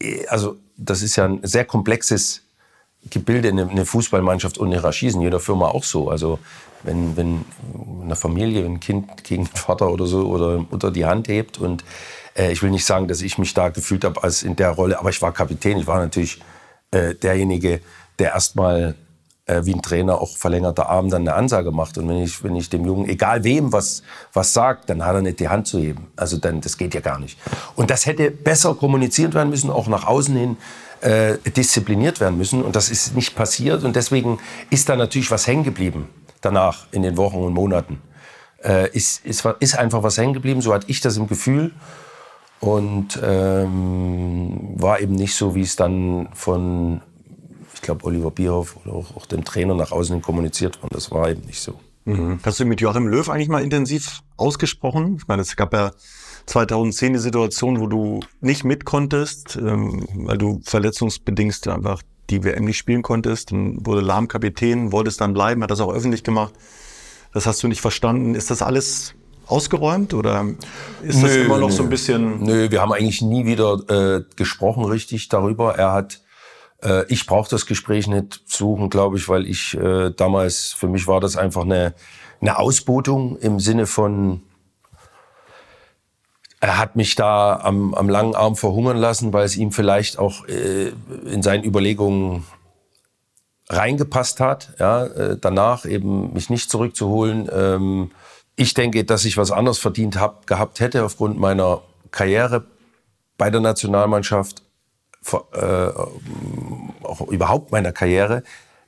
Äh, also das ist ja ein sehr komplexes Gebilde, eine, eine Fußballmannschaft und Hierarchie in jeder Firma auch so. Also wenn, wenn eine Familie, ein Kind gegen den Vater oder so oder Mutter die Hand hebt und äh, ich will nicht sagen, dass ich mich da gefühlt habe als in der Rolle, aber ich war Kapitän, ich war natürlich äh, derjenige, der erstmal äh, wie ein Trainer auch verlängerter Arm dann eine Ansage macht. Und wenn ich, wenn ich dem Jungen, egal wem, was, was sagt, dann hat er nicht die Hand zu heben. Also dann, das geht ja gar nicht. Und das hätte besser kommuniziert werden müssen, auch nach außen hin äh, diszipliniert werden müssen. Und das ist nicht passiert. Und deswegen ist da natürlich was hängen geblieben danach in den Wochen und Monaten. Äh, ist, ist, ist einfach was hängen geblieben. So hatte ich das im Gefühl. Und ähm, war eben nicht so, wie es dann von, ich glaube, Oliver Bierhoff oder auch, auch, dem Trainer nach außen kommuniziert wurde. Das war eben nicht so. Mhm. Hast du mit Joachim Löw eigentlich mal intensiv ausgesprochen? Ich meine, es gab ja 2010 die Situation, wo du nicht mit konntest, ähm, weil du verletzungsbedingt einfach die WM nicht spielen konntest. Dann wurde Lahm Kapitän, wolltest dann bleiben, hat das auch öffentlich gemacht. Das hast du nicht verstanden. Ist das alles ausgeräumt oder ist das immer noch nö. so ein bisschen? Nö, wir haben eigentlich nie wieder äh, gesprochen richtig darüber. Er hat äh, ich brauche das Gespräch nicht suchen, glaube ich, weil ich äh, damals, für mich war das einfach eine, eine Ausbotung im Sinne von, er hat mich da am, am langen Arm verhungern lassen, weil es ihm vielleicht auch äh, in seinen Überlegungen reingepasst hat, ja, äh, danach eben mich nicht zurückzuholen. Ähm, ich denke, dass ich was anderes verdient hab, gehabt hätte aufgrund meiner Karriere bei der Nationalmannschaft, äh, auch überhaupt meiner Karriere,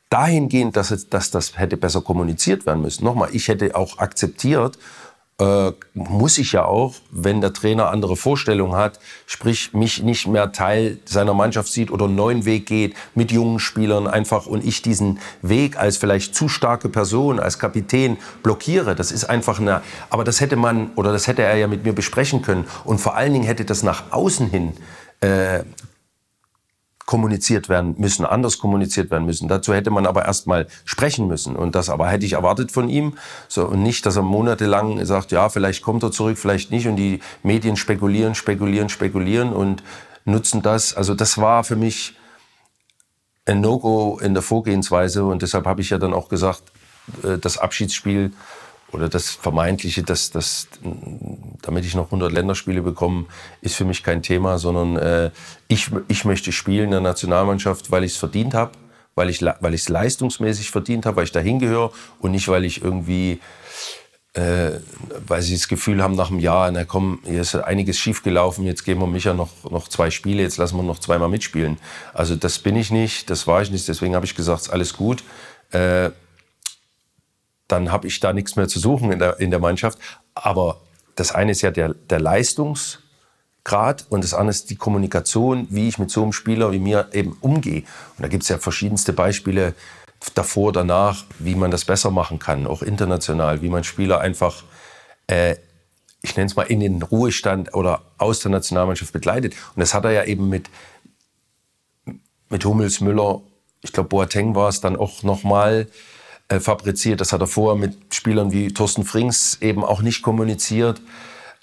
dahingehend, dass, dass das hätte besser kommuniziert werden müssen. Nochmal, ich hätte auch akzeptiert äh, muss ich ja auch, wenn der Trainer andere Vorstellungen hat, sprich mich nicht mehr Teil seiner Mannschaft sieht oder einen neuen Weg geht mit jungen Spielern einfach und ich diesen Weg als vielleicht zu starke Person, als Kapitän blockiere. Das ist einfach eine, aber das hätte man oder das hätte er ja mit mir besprechen können und vor allen Dingen hätte das nach außen hin äh, kommuniziert werden müssen, anders kommuniziert werden müssen. Dazu hätte man aber erstmal sprechen müssen. Und das aber hätte ich erwartet von ihm. So, und nicht, dass er monatelang sagt, ja, vielleicht kommt er zurück, vielleicht nicht. Und die Medien spekulieren, spekulieren, spekulieren und nutzen das. Also das war für mich ein No-Go in der Vorgehensweise. Und deshalb habe ich ja dann auch gesagt, äh, das Abschiedsspiel oder das vermeintliche, dass das, damit ich noch 100 Länderspiele bekomme, ist für mich kein Thema, sondern äh, ich, ich möchte spielen in der Nationalmannschaft, weil ich es verdient habe, weil ich es leistungsmäßig verdient habe, weil ich dahin gehöre und nicht weil ich irgendwie äh, weil sie das Gefühl haben nach einem Jahr, na komm, hier ist einiges schiefgelaufen, jetzt geben wir Micha noch, noch zwei Spiele, jetzt lassen wir noch zweimal mitspielen. Also das bin ich nicht, das war ich nicht, deswegen habe ich gesagt, alles gut. Äh, dann habe ich da nichts mehr zu suchen in der, in der Mannschaft. Aber das eine ist ja der, der Leistungsgrad und das andere ist die Kommunikation, wie ich mit so einem Spieler wie mir eben umgehe. Und da gibt es ja verschiedenste Beispiele davor, danach, wie man das besser machen kann, auch international, wie man Spieler einfach, äh, ich nenne es mal, in den Ruhestand oder aus der Nationalmannschaft begleitet. Und das hat er ja eben mit, mit Hummels, Müller, ich glaube Boateng war es dann auch nochmal äh, fabriziert. Das hat er vorher mit Spielern wie Thorsten Frings eben auch nicht kommuniziert.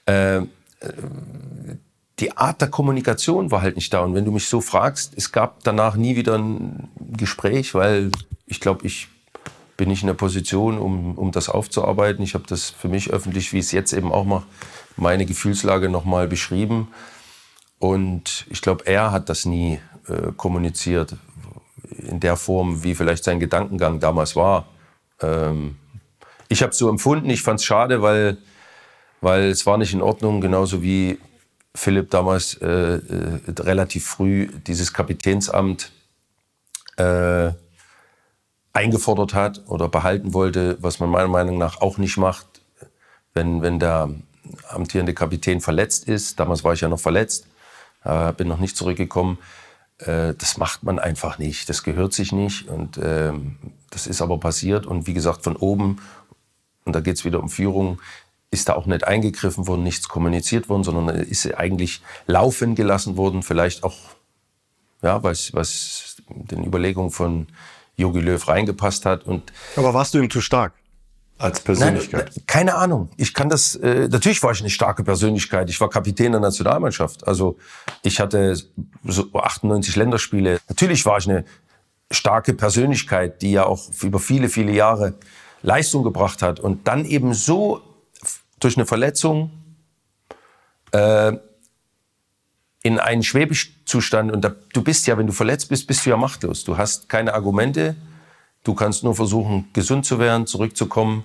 Äh, die Art der Kommunikation war halt nicht da. Und wenn du mich so fragst, es gab danach nie wieder ein Gespräch, weil ich glaube, ich bin nicht in der Position, um, um das aufzuarbeiten. Ich habe das für mich öffentlich, wie ich es jetzt eben auch mache, meine Gefühlslage nochmal beschrieben. Und ich glaube, er hat das nie äh, kommuniziert in der Form, wie vielleicht sein Gedankengang damals war. Ähm, ich habe es so empfunden, ich fand es schade, weil, weil es war nicht in Ordnung, genauso wie Philipp damals äh, äh, relativ früh dieses Kapitänsamt äh, eingefordert hat oder behalten wollte, was man meiner Meinung nach auch nicht macht, wenn, wenn der amtierende Kapitän verletzt ist. Damals war ich ja noch verletzt, äh, bin noch nicht zurückgekommen. Äh, das macht man einfach nicht, das gehört sich nicht und ähm, das ist aber passiert und wie gesagt von oben, und da geht es wieder um Führung, ist da auch nicht eingegriffen worden, nichts kommuniziert worden, sondern ist eigentlich laufen gelassen worden, vielleicht auch, ja, was, was den Überlegungen von Jogi Löw reingepasst hat. Und Aber warst du ihm zu stark? Als Persönlichkeit? Nein, keine Ahnung. Ich kann das, äh, natürlich war ich eine starke Persönlichkeit. Ich war Kapitän der Nationalmannschaft. Also ich hatte so 98 Länderspiele. Natürlich war ich eine starke Persönlichkeit, die ja auch über viele, viele Jahre Leistung gebracht hat. Und dann eben so durch eine Verletzung äh, in einen Schwebezustand und da, du bist ja, wenn du verletzt bist, bist du ja machtlos. Du hast keine Argumente, du kannst nur versuchen, gesund zu werden, zurückzukommen.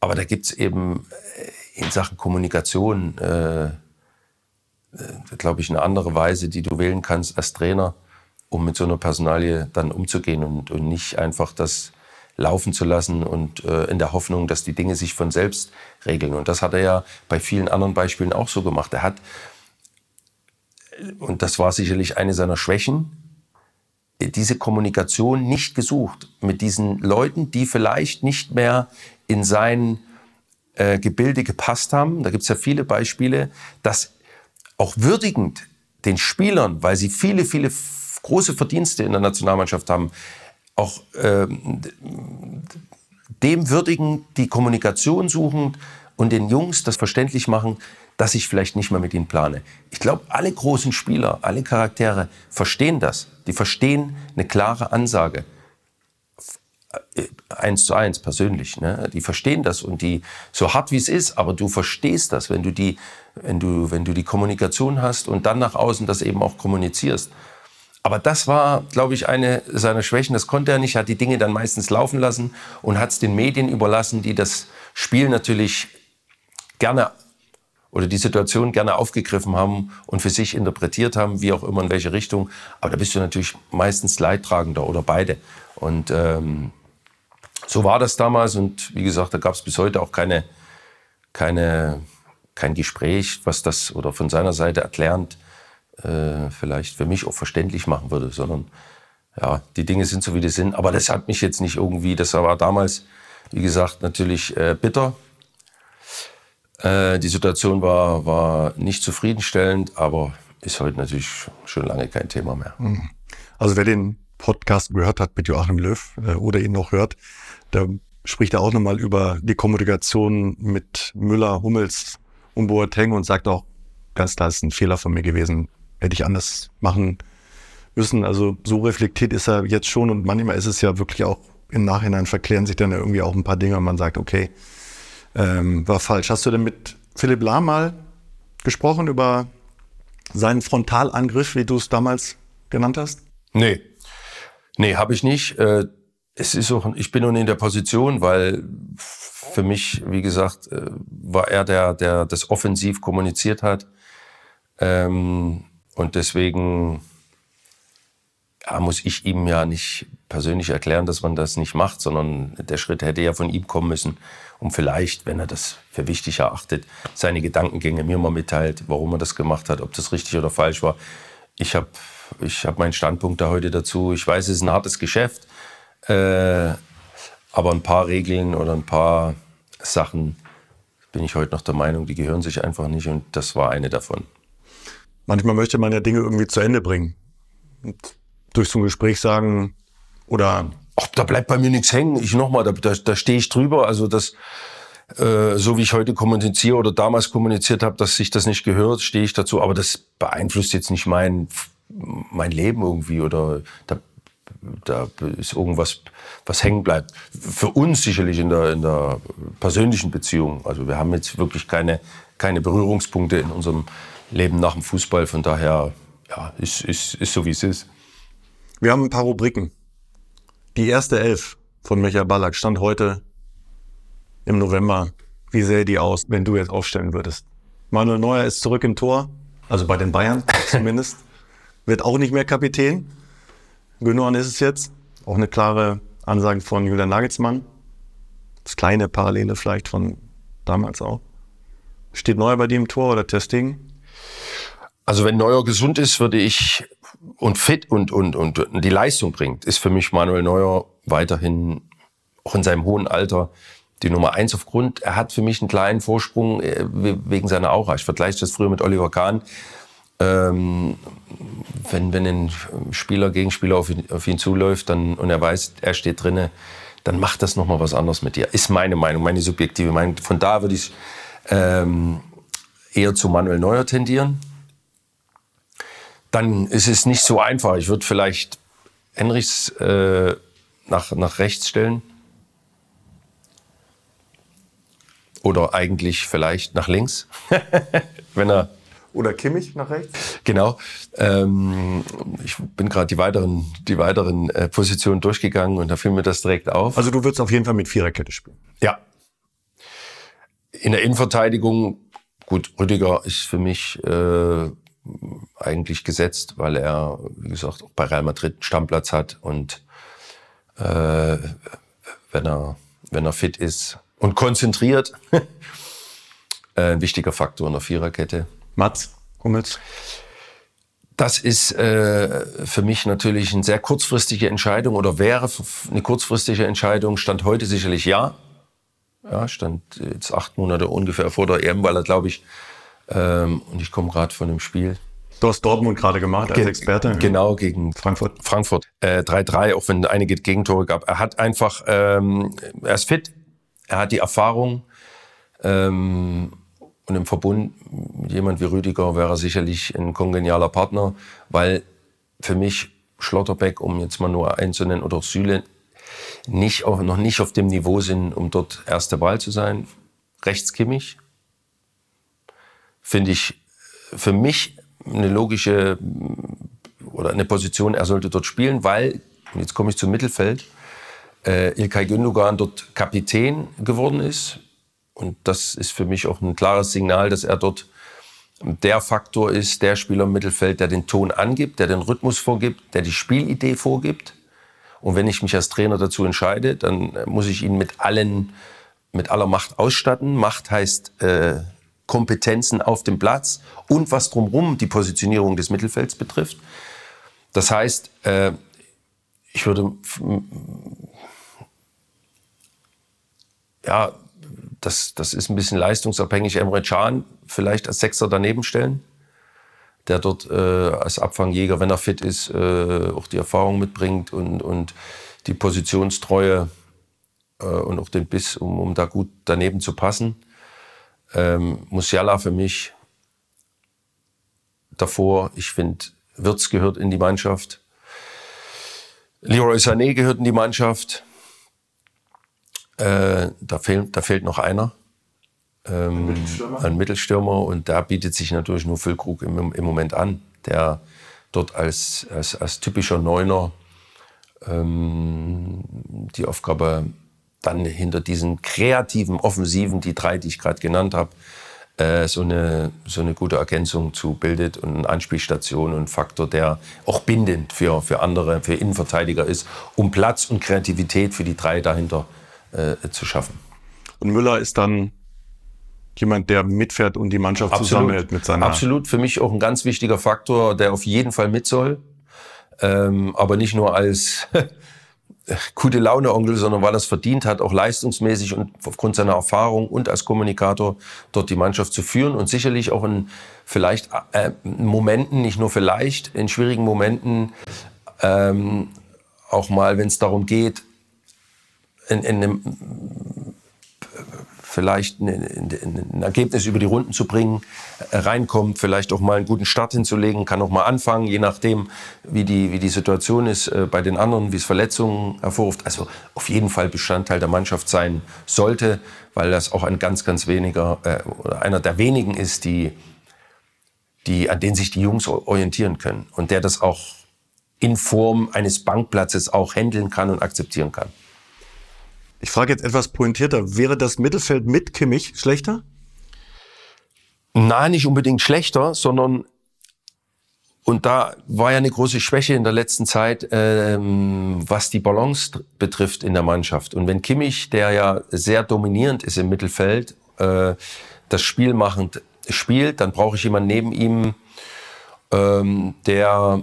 Aber da gibt es eben äh, in Sachen Kommunikation, äh, äh, glaube ich, eine andere Weise, die du wählen kannst als Trainer, um mit so einer Personalie dann umzugehen und, und nicht einfach das laufen zu lassen und äh, in der Hoffnung, dass die Dinge sich von selbst regeln. Und das hat er ja bei vielen anderen Beispielen auch so gemacht. Er hat und das war sicherlich eine seiner Schwächen, diese Kommunikation nicht gesucht mit diesen Leuten, die vielleicht nicht mehr in sein äh, Gebilde gepasst haben. Da gibt es ja viele Beispiele, dass auch würdigend den Spielern, weil sie viele, viele große Verdienste in der Nationalmannschaft haben, auch äh, dem würdigen, die Kommunikation suchen und den Jungs das verständlich machen, dass ich vielleicht nicht mehr mit ihnen plane. Ich glaube, alle großen Spieler, alle Charaktere verstehen das. Die verstehen eine klare Ansage. Äh, eins zu eins persönlich. Ne? Die verstehen das und die, so hart wie es ist, aber du verstehst das, wenn du die, wenn du, wenn du die Kommunikation hast und dann nach außen das eben auch kommunizierst. Aber das war, glaube ich, eine seiner Schwächen. Das konnte er nicht, hat die Dinge dann meistens laufen lassen und hat es den Medien überlassen, die das Spiel natürlich gerne oder die Situation gerne aufgegriffen haben und für sich interpretiert haben, wie auch immer in welche Richtung. Aber da bist du natürlich meistens Leidtragender oder beide. Und ähm, so war das damals und wie gesagt, da gab es bis heute auch keine, keine, kein Gespräch, was das oder von seiner Seite erklärend äh, vielleicht für mich auch verständlich machen würde, sondern ja, die Dinge sind so, wie die sind. Aber das hat mich jetzt nicht irgendwie, das war damals, wie gesagt, natürlich äh, bitter, äh, die Situation war, war nicht zufriedenstellend, aber ist heute natürlich schon lange kein Thema mehr. Mhm. Also wer den Podcast gehört hat mit Joachim Löw äh, oder ihn noch hört, da spricht er auch nochmal über die Kommunikation mit Müller, Hummels und Boateng und sagt auch ganz klar, ist ein Fehler von mir gewesen, hätte ich anders machen müssen. Also so reflektiert ist er jetzt schon und manchmal ist es ja wirklich auch im Nachhinein verklären sich dann irgendwie auch ein paar Dinge und man sagt, okay, ähm, war falsch. Hast du denn mit Philipp Lahm mal gesprochen über seinen Frontalangriff, wie du es damals genannt hast? Nee. Nee, habe ich nicht. Äh, es ist auch, ich bin nun in der Position, weil für mich, wie gesagt, äh, war er der, der das offensiv kommuniziert hat. Ähm, und deswegen muss ich ihm ja nicht persönlich erklären, dass man das nicht macht, sondern der Schritt hätte ja von ihm kommen müssen, um vielleicht, wenn er das für wichtig erachtet, seine Gedankengänge mir mal mitteilt, warum er das gemacht hat, ob das richtig oder falsch war. Ich habe ich hab meinen Standpunkt da heute dazu. Ich weiß, es ist ein hartes Geschäft, äh, aber ein paar Regeln oder ein paar Sachen bin ich heute noch der Meinung, die gehören sich einfach nicht und das war eine davon. Manchmal möchte man ja Dinge irgendwie zu Ende bringen. Und durch so ein Gespräch sagen oder. Ach, da bleibt bei mir nichts hängen. Ich nochmal, da, da, da stehe ich drüber. Also das, äh, so wie ich heute kommuniziere oder damals kommuniziert habe, dass sich das nicht gehört, stehe ich dazu. Aber das beeinflusst jetzt nicht mein, mein Leben irgendwie oder da, da ist irgendwas, was hängen bleibt. Für uns sicherlich in der, in der persönlichen Beziehung. Also wir haben jetzt wirklich keine, keine Berührungspunkte in unserem Leben nach dem Fußball. Von daher, ja, ist, ist, ist so, wie es ist. Wir haben ein paar Rubriken. Die erste Elf von Michael Ballack stand heute im November. Wie sähe die aus, wenn du jetzt aufstellen würdest? Manuel Neuer ist zurück im Tor, also bei den Bayern zumindest. Wird auch nicht mehr Kapitän. Gündogan ist es jetzt. Auch eine klare Ansage von Julian Nagelsmann. Das kleine Parallele vielleicht von damals auch. Steht Neuer bei dir im Tor oder Testing? Also wenn Neuer gesund ist, würde ich und fit und, und, und die Leistung bringt, ist für mich Manuel Neuer weiterhin auch in seinem hohen Alter die Nummer eins aufgrund. Er hat für mich einen kleinen Vorsprung äh, wegen seiner Aura. Ich vergleiche das früher mit Oliver Kahn. Ähm, wenn, wenn ein Spieler, Gegenspieler auf ihn, auf ihn zuläuft dann, und er weiß, er steht drinne, dann macht das nochmal was anderes mit dir. Ist meine Meinung, meine subjektive Meinung. Von da würde ich ähm, eher zu Manuel Neuer tendieren dann ist es nicht so einfach. Ich würde vielleicht Henrichs äh, nach, nach rechts stellen. Oder eigentlich vielleicht nach links, wenn er. Oder Kimmich nach rechts? Genau. Ähm, ich bin gerade die weiteren, die weiteren äh, Positionen durchgegangen und da fiel mir das direkt auf. Also du würdest auf jeden Fall mit Viererkette spielen? Ja. In der Innenverteidigung, gut, Rüdiger ist für mich äh, eigentlich gesetzt, weil er, wie gesagt, auch bei Real Madrid einen Stammplatz hat und äh, wenn er wenn er fit ist und konzentriert, äh, ein wichtiger Faktor in der Viererkette. Mats Hummels. Das ist äh, für mich natürlich eine sehr kurzfristige Entscheidung oder wäre eine kurzfristige Entscheidung. Stand heute sicherlich ja. Ja, stand jetzt acht Monate ungefähr vor der EM, weil er, glaube ich, ähm, und ich komme gerade von dem Spiel. Du hast Dortmund gerade gemacht als Ge Experte. Genau, gegen Frankfurt. Frankfurt. 3-3, äh, auch wenn einige Gegentore gab. Er hat einfach, ähm, er ist fit, er hat die Erfahrung. Ähm, und im Verbund mit jemand wie Rüdiger wäre er sicherlich ein kongenialer Partner, weil für mich Schlotterbeck, um jetzt mal nur einzunennen, oder Süle nicht auf, noch nicht auf dem Niveau sind, um dort erste Wahl zu sein. Rechts Kimmich, finde ich für mich eine logische oder eine Position, er sollte dort spielen, weil, jetzt komme ich zum Mittelfeld, äh, Ilkay Gündogan dort Kapitän geworden ist. Und das ist für mich auch ein klares Signal, dass er dort der Faktor ist, der Spieler im Mittelfeld, der den Ton angibt, der den Rhythmus vorgibt, der die Spielidee vorgibt. Und wenn ich mich als Trainer dazu entscheide, dann muss ich ihn mit allen, mit aller Macht ausstatten. Macht heißt äh, Kompetenzen auf dem Platz und was drumherum die Positionierung des Mittelfelds betrifft. Das heißt, äh, ich würde ja, das, das ist ein bisschen leistungsabhängig. Emre Can vielleicht als Sechser daneben stellen, der dort äh, als Abfangjäger, wenn er fit ist, äh, auch die Erfahrung mitbringt und, und die Positionstreue äh, und auch den Biss, um, um da gut daneben zu passen. Ähm, Musiala für mich davor. Ich finde, Wirtz gehört in die Mannschaft. Leroy Sané gehört in die Mannschaft. Äh, da, fehlt, da fehlt noch einer. Ähm, ein, Mittelstürmer. ein Mittelstürmer. Und da bietet sich natürlich nur Füllkrug im, im Moment an, der dort als, als, als typischer Neuner ähm, die Aufgabe dann hinter diesen kreativen Offensiven, die drei, die ich gerade genannt habe, äh, so, eine, so eine gute Ergänzung zu bildet und eine Anspielstation und Faktor, der auch bindend für, für andere, für Innenverteidiger ist, um Platz und Kreativität für die drei dahinter äh, zu schaffen. Und Müller ist dann jemand, der mitfährt und die Mannschaft Absolut. zusammenhält mit seiner. Absolut, für mich auch ein ganz wichtiger Faktor, der auf jeden Fall mit soll. Ähm, aber nicht nur als gute Laune Onkel, sondern weil er es verdient hat, auch leistungsmäßig und aufgrund seiner Erfahrung und als Kommunikator dort die Mannschaft zu führen und sicherlich auch in vielleicht äh, Momenten, nicht nur vielleicht, in schwierigen Momenten ähm, auch mal, wenn es darum geht, in, in einem vielleicht ein, ein, Ergebnis über die Runden zu bringen, äh, reinkommt, vielleicht auch mal einen guten Start hinzulegen, kann auch mal anfangen, je nachdem, wie die, wie die Situation ist äh, bei den anderen, wie es Verletzungen hervorruft. Also auf jeden Fall Bestandteil der Mannschaft sein sollte, weil das auch ein ganz, ganz weniger, äh, oder einer der wenigen ist, die, die, an denen sich die Jungs orientieren können und der das auch in Form eines Bankplatzes auch handeln kann und akzeptieren kann. Ich frage jetzt etwas pointierter. Wäre das Mittelfeld mit Kimmich schlechter? Nein, nicht unbedingt schlechter, sondern und da war ja eine große Schwäche in der letzten Zeit, ähm, was die Balance betrifft in der Mannschaft. Und wenn Kimmich, der ja sehr dominierend ist im Mittelfeld, äh, das Spiel machend spielt, dann brauche ich jemanden neben ihm, ähm, der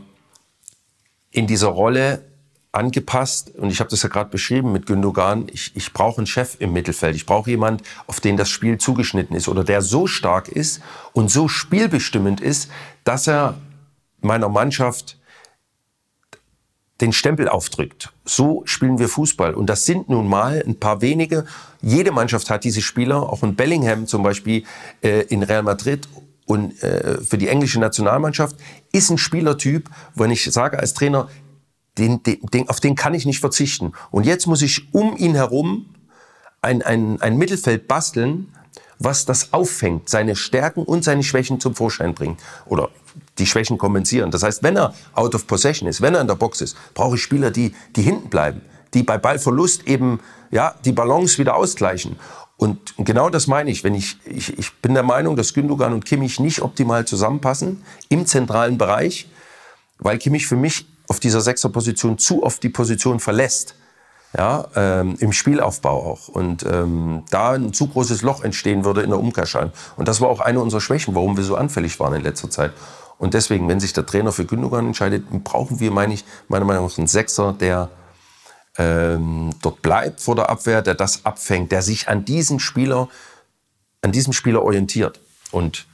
in dieser Rolle angepasst und ich habe das ja gerade beschrieben mit Gündogan, ich, ich brauche einen Chef im Mittelfeld, ich brauche jemand, auf den das Spiel zugeschnitten ist oder der so stark ist und so spielbestimmend ist, dass er meiner Mannschaft den Stempel aufdrückt. So spielen wir Fußball. Und das sind nun mal ein paar wenige. Jede Mannschaft hat diese Spieler, auch in Bellingham zum Beispiel äh, in Real Madrid und äh, für die englische Nationalmannschaft ist ein Spielertyp, wenn ich sage als Trainer, den, den, auf den kann ich nicht verzichten. Und jetzt muss ich um ihn herum ein, ein, ein Mittelfeld basteln, was das auffängt, seine Stärken und seine Schwächen zum Vorschein bringt. Oder die Schwächen kompensieren. Das heißt, wenn er out of possession ist, wenn er in der Box ist, brauche ich Spieler, die, die hinten bleiben, die bei Ballverlust eben ja, die Balance wieder ausgleichen. Und genau das meine ich. Wenn ich, ich, ich bin der Meinung, dass Gündogan und Kimmich nicht optimal zusammenpassen im zentralen Bereich, weil Kimmich für mich auf dieser Sechserposition zu oft die Position verlässt. Ja, ähm, im Spielaufbau auch. Und ähm, da ein zu großes Loch entstehen würde in der Umkehrschein. Und das war auch eine unserer Schwächen, warum wir so anfällig waren in letzter Zeit. Und deswegen, wenn sich der Trainer für Gündogan entscheidet, brauchen wir, meine ich, meiner Meinung nach einen Sechser, der ähm, dort bleibt vor der Abwehr, der das abfängt, der sich an diesen Spieler, an diesem Spieler orientiert. Und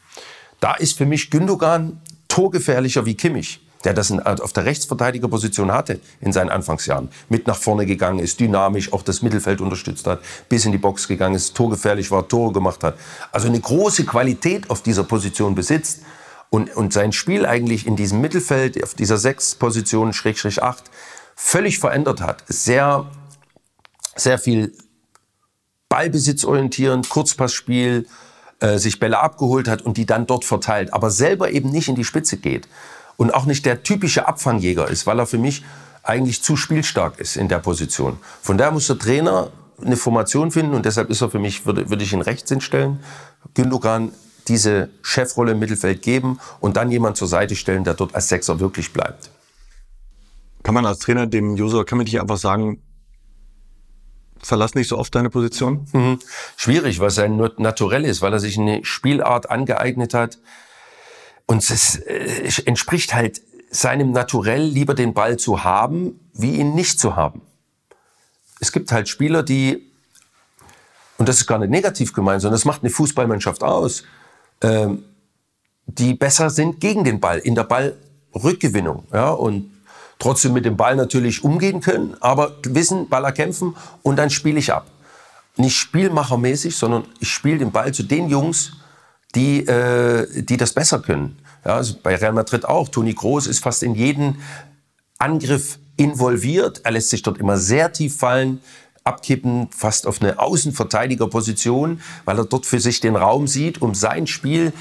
da ist für mich Gündogan torgefährlicher wie Kimmich der das auf der Rechtsverteidigerposition hatte in seinen Anfangsjahren. Mit nach vorne gegangen ist, dynamisch auch das Mittelfeld unterstützt hat, bis in die Box gegangen ist, torgefährlich war, Tore gemacht hat. Also eine große Qualität auf dieser Position besitzt und, und sein Spiel eigentlich in diesem Mittelfeld, auf dieser sechs Position, Schrägstrich acht, völlig verändert hat. Sehr, sehr viel Ballbesitzorientierend, Kurzpassspiel, äh, sich Bälle abgeholt hat und die dann dort verteilt, aber selber eben nicht in die Spitze geht und auch nicht der typische Abfangjäger ist, weil er für mich eigentlich zu spielstark ist in der Position. Von daher muss der Trainer eine Formation finden und deshalb ist er für mich, würde, würde ich ihn rechts hinstellen, Gündogan diese Chefrolle im Mittelfeld geben und dann jemand zur Seite stellen, der dort als Sechser wirklich bleibt. Kann man als Trainer dem Josua Kimmich einfach sagen, verlass nicht so oft deine Position? Mhm. Schwierig, weil sein Naturell ist, weil er sich eine Spielart angeeignet hat, und es äh, entspricht halt seinem Naturell, lieber den Ball zu haben, wie ihn nicht zu haben. Es gibt halt Spieler, die, und das ist gar nicht negativ gemeint, sondern das macht eine Fußballmannschaft aus, ähm, die besser sind gegen den Ball, in der Ballrückgewinnung. Ja, und trotzdem mit dem Ball natürlich umgehen können, aber wissen, Baller kämpfen und dann spiele ich ab. Nicht spielmachermäßig, sondern ich spiele den Ball zu den Jungs, die, äh, die das besser können. Ja, also bei Real Madrid auch. Toni Kroos ist fast in jeden Angriff involviert. Er lässt sich dort immer sehr tief fallen, abkippen, fast auf eine Außenverteidigerposition, weil er dort für sich den Raum sieht, um sein Spiel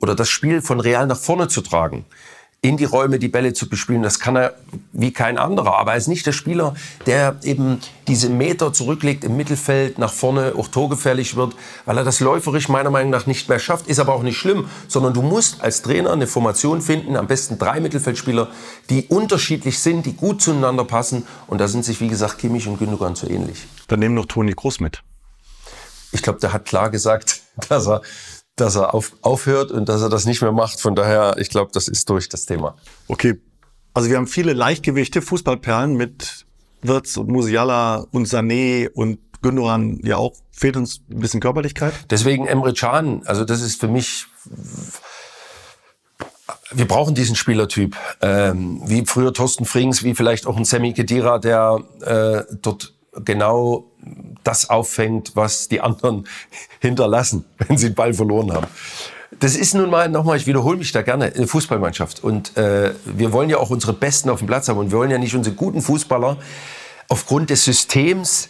oder das Spiel von Real nach vorne zu tragen in die Räume die Bälle zu bespielen. Das kann er wie kein anderer. Aber er ist nicht der Spieler, der eben diese Meter zurücklegt im Mittelfeld, nach vorne auch torgefährlich wird, weil er das läuferisch meiner Meinung nach nicht mehr schafft. Ist aber auch nicht schlimm, sondern du musst als Trainer eine Formation finden, am besten drei Mittelfeldspieler, die unterschiedlich sind, die gut zueinander passen. Und da sind sich, wie gesagt, Kimmich und Gündogan so ähnlich. Dann nehmen noch Toni Groß mit. Ich glaube, der hat klar gesagt, dass er dass er auf, aufhört und dass er das nicht mehr macht. Von daher, ich glaube, das ist durch das Thema. Okay. Also wir haben viele Leichtgewichte, Fußballperlen mit Wirtz und Musiala und Sané und Gündogan ja auch. Fehlt uns ein bisschen Körperlichkeit? Deswegen Emre Can, also das ist für mich wir brauchen diesen Spielertyp. Ähm, wie früher Thorsten Frings, wie vielleicht auch ein Sammy Kedira, der äh, dort genau das auffängt, was die anderen hinterlassen, wenn sie den Ball verloren haben. Das ist nun mal, nochmal, ich wiederhole mich da gerne, eine Fußballmannschaft. Und äh, wir wollen ja auch unsere Besten auf dem Platz haben. Und wir wollen ja nicht unsere guten Fußballer aufgrund des Systems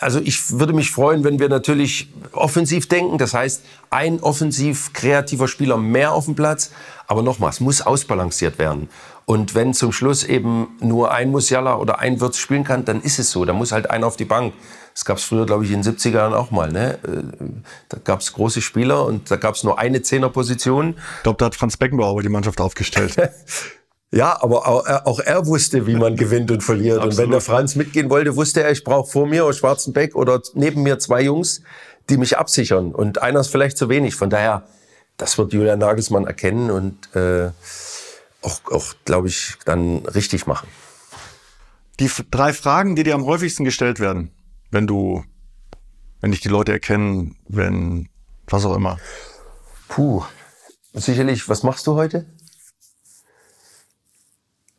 also ich würde mich freuen, wenn wir natürlich offensiv denken. Das heißt, ein offensiv kreativer Spieler mehr auf dem Platz. Aber nochmal, es muss ausbalanciert werden. Und wenn zum Schluss eben nur ein Musiala oder ein Wirtz spielen kann, dann ist es so. Da muss halt einer auf die Bank. Das gab es früher, glaube ich, in den 70er Jahren auch mal. Ne? Äh, da gab es große Spieler und da gab es nur eine Zehnerposition. Ich glaube, da hat Franz Beckenbauer die Mannschaft aufgestellt. Ja, aber auch, äh, auch, er wusste, wie man gewinnt und verliert. Und wenn der Franz mitgehen wollte, wusste er, ich brauche vor mir aus Schwarzenbeck oder neben mir zwei Jungs, die mich absichern. Und einer ist vielleicht zu wenig. Von daher, das wird Julian Nagelsmann erkennen und äh, auch, auch glaube ich, dann richtig machen. Die drei Fragen, die dir am häufigsten gestellt werden, wenn du, wenn dich die Leute erkennen, wenn, was auch immer. Puh, sicherlich, was machst du heute?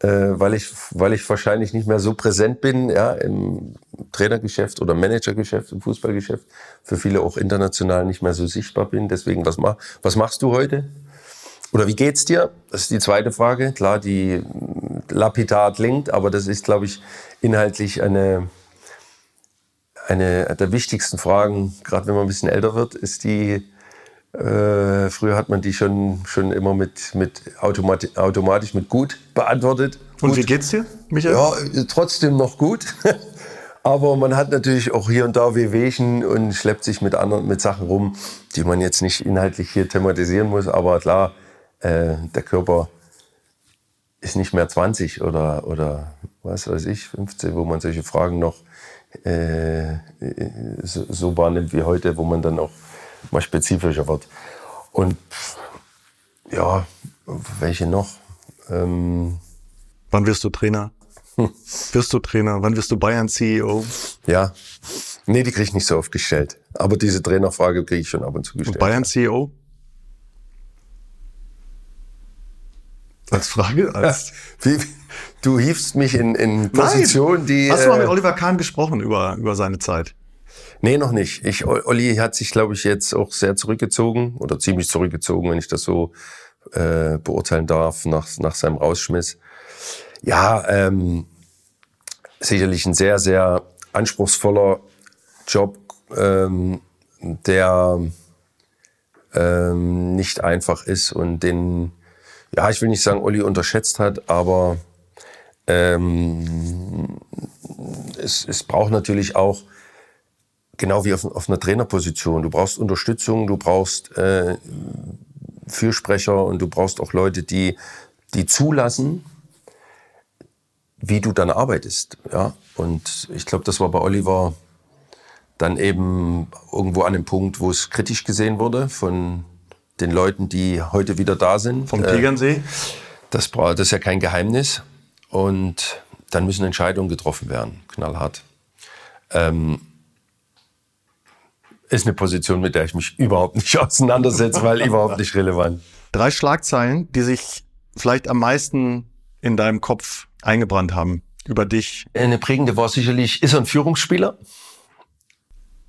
äh, weil, ich, weil ich wahrscheinlich nicht mehr so präsent bin ja, im Trainergeschäft oder Managergeschäft, im Fußballgeschäft, für viele auch international nicht mehr so sichtbar bin. Deswegen, was, mach, was machst du heute? Oder wie geht's dir? Das ist die zweite Frage. Klar, die lapidar klingt, aber das ist, glaube ich, inhaltlich eine, eine der wichtigsten Fragen, gerade wenn man ein bisschen älter wird, ist die, äh, früher hat man die schon, schon immer mit, mit automati automatisch mit gut beantwortet. Und gut. wie geht's dir, Michael? Ja, trotzdem noch gut. Aber man hat natürlich auch hier und da Wehwehchen und schleppt sich mit anderen, mit Sachen rum, die man jetzt nicht inhaltlich hier thematisieren muss. Aber klar, äh, der Körper ist nicht mehr 20 oder, oder was weiß ich, 15, wo man solche Fragen noch äh, so, so wahrnimmt wie heute, wo man dann auch mal spezifischer wird. Und ja, welche noch? Ähm, Wann wirst du Trainer? Hm. Wirst du Trainer? Wann wirst du Bayern CEO? Ja. Nee, die kriege ich nicht so oft gestellt. Aber diese Trainerfrage kriege ich schon ab und zu gestellt. Und Bayern Als Frage? Als Wie, du hiefst mich in, in Positionen, die. Hast du mal mit äh, Oliver Kahn gesprochen über, über seine Zeit? Nee, noch nicht. Ich, Olli hat sich, glaube ich, jetzt auch sehr zurückgezogen oder ziemlich zurückgezogen, wenn ich das so äh, beurteilen darf, nach, nach seinem Rausschmiss. Ja, ähm, sicherlich ein sehr, sehr anspruchsvoller Job, ähm, der ähm, nicht einfach ist und den, ja, ich will nicht sagen, Olli unterschätzt hat, aber ähm, es, es braucht natürlich auch genau wie auf, auf einer Trainerposition. Du brauchst Unterstützung, du brauchst äh, Fürsprecher und du brauchst auch Leute, die, die zulassen, wie du dann arbeitest. Ja? Und ich glaube, das war bei Oliver dann eben irgendwo an dem Punkt, wo es kritisch gesehen wurde von den Leuten, die heute wieder da sind. Vom Tegernsee? Äh, das, das ist ja kein Geheimnis. Und dann müssen Entscheidungen getroffen werden, knallhart. Ähm, ist eine Position, mit der ich mich überhaupt nicht auseinandersetze, weil überhaupt nicht relevant. Drei Schlagzeilen, die sich vielleicht am meisten in deinem Kopf eingebrannt haben über dich. Eine prägende war sicherlich, ist er ein Führungsspieler?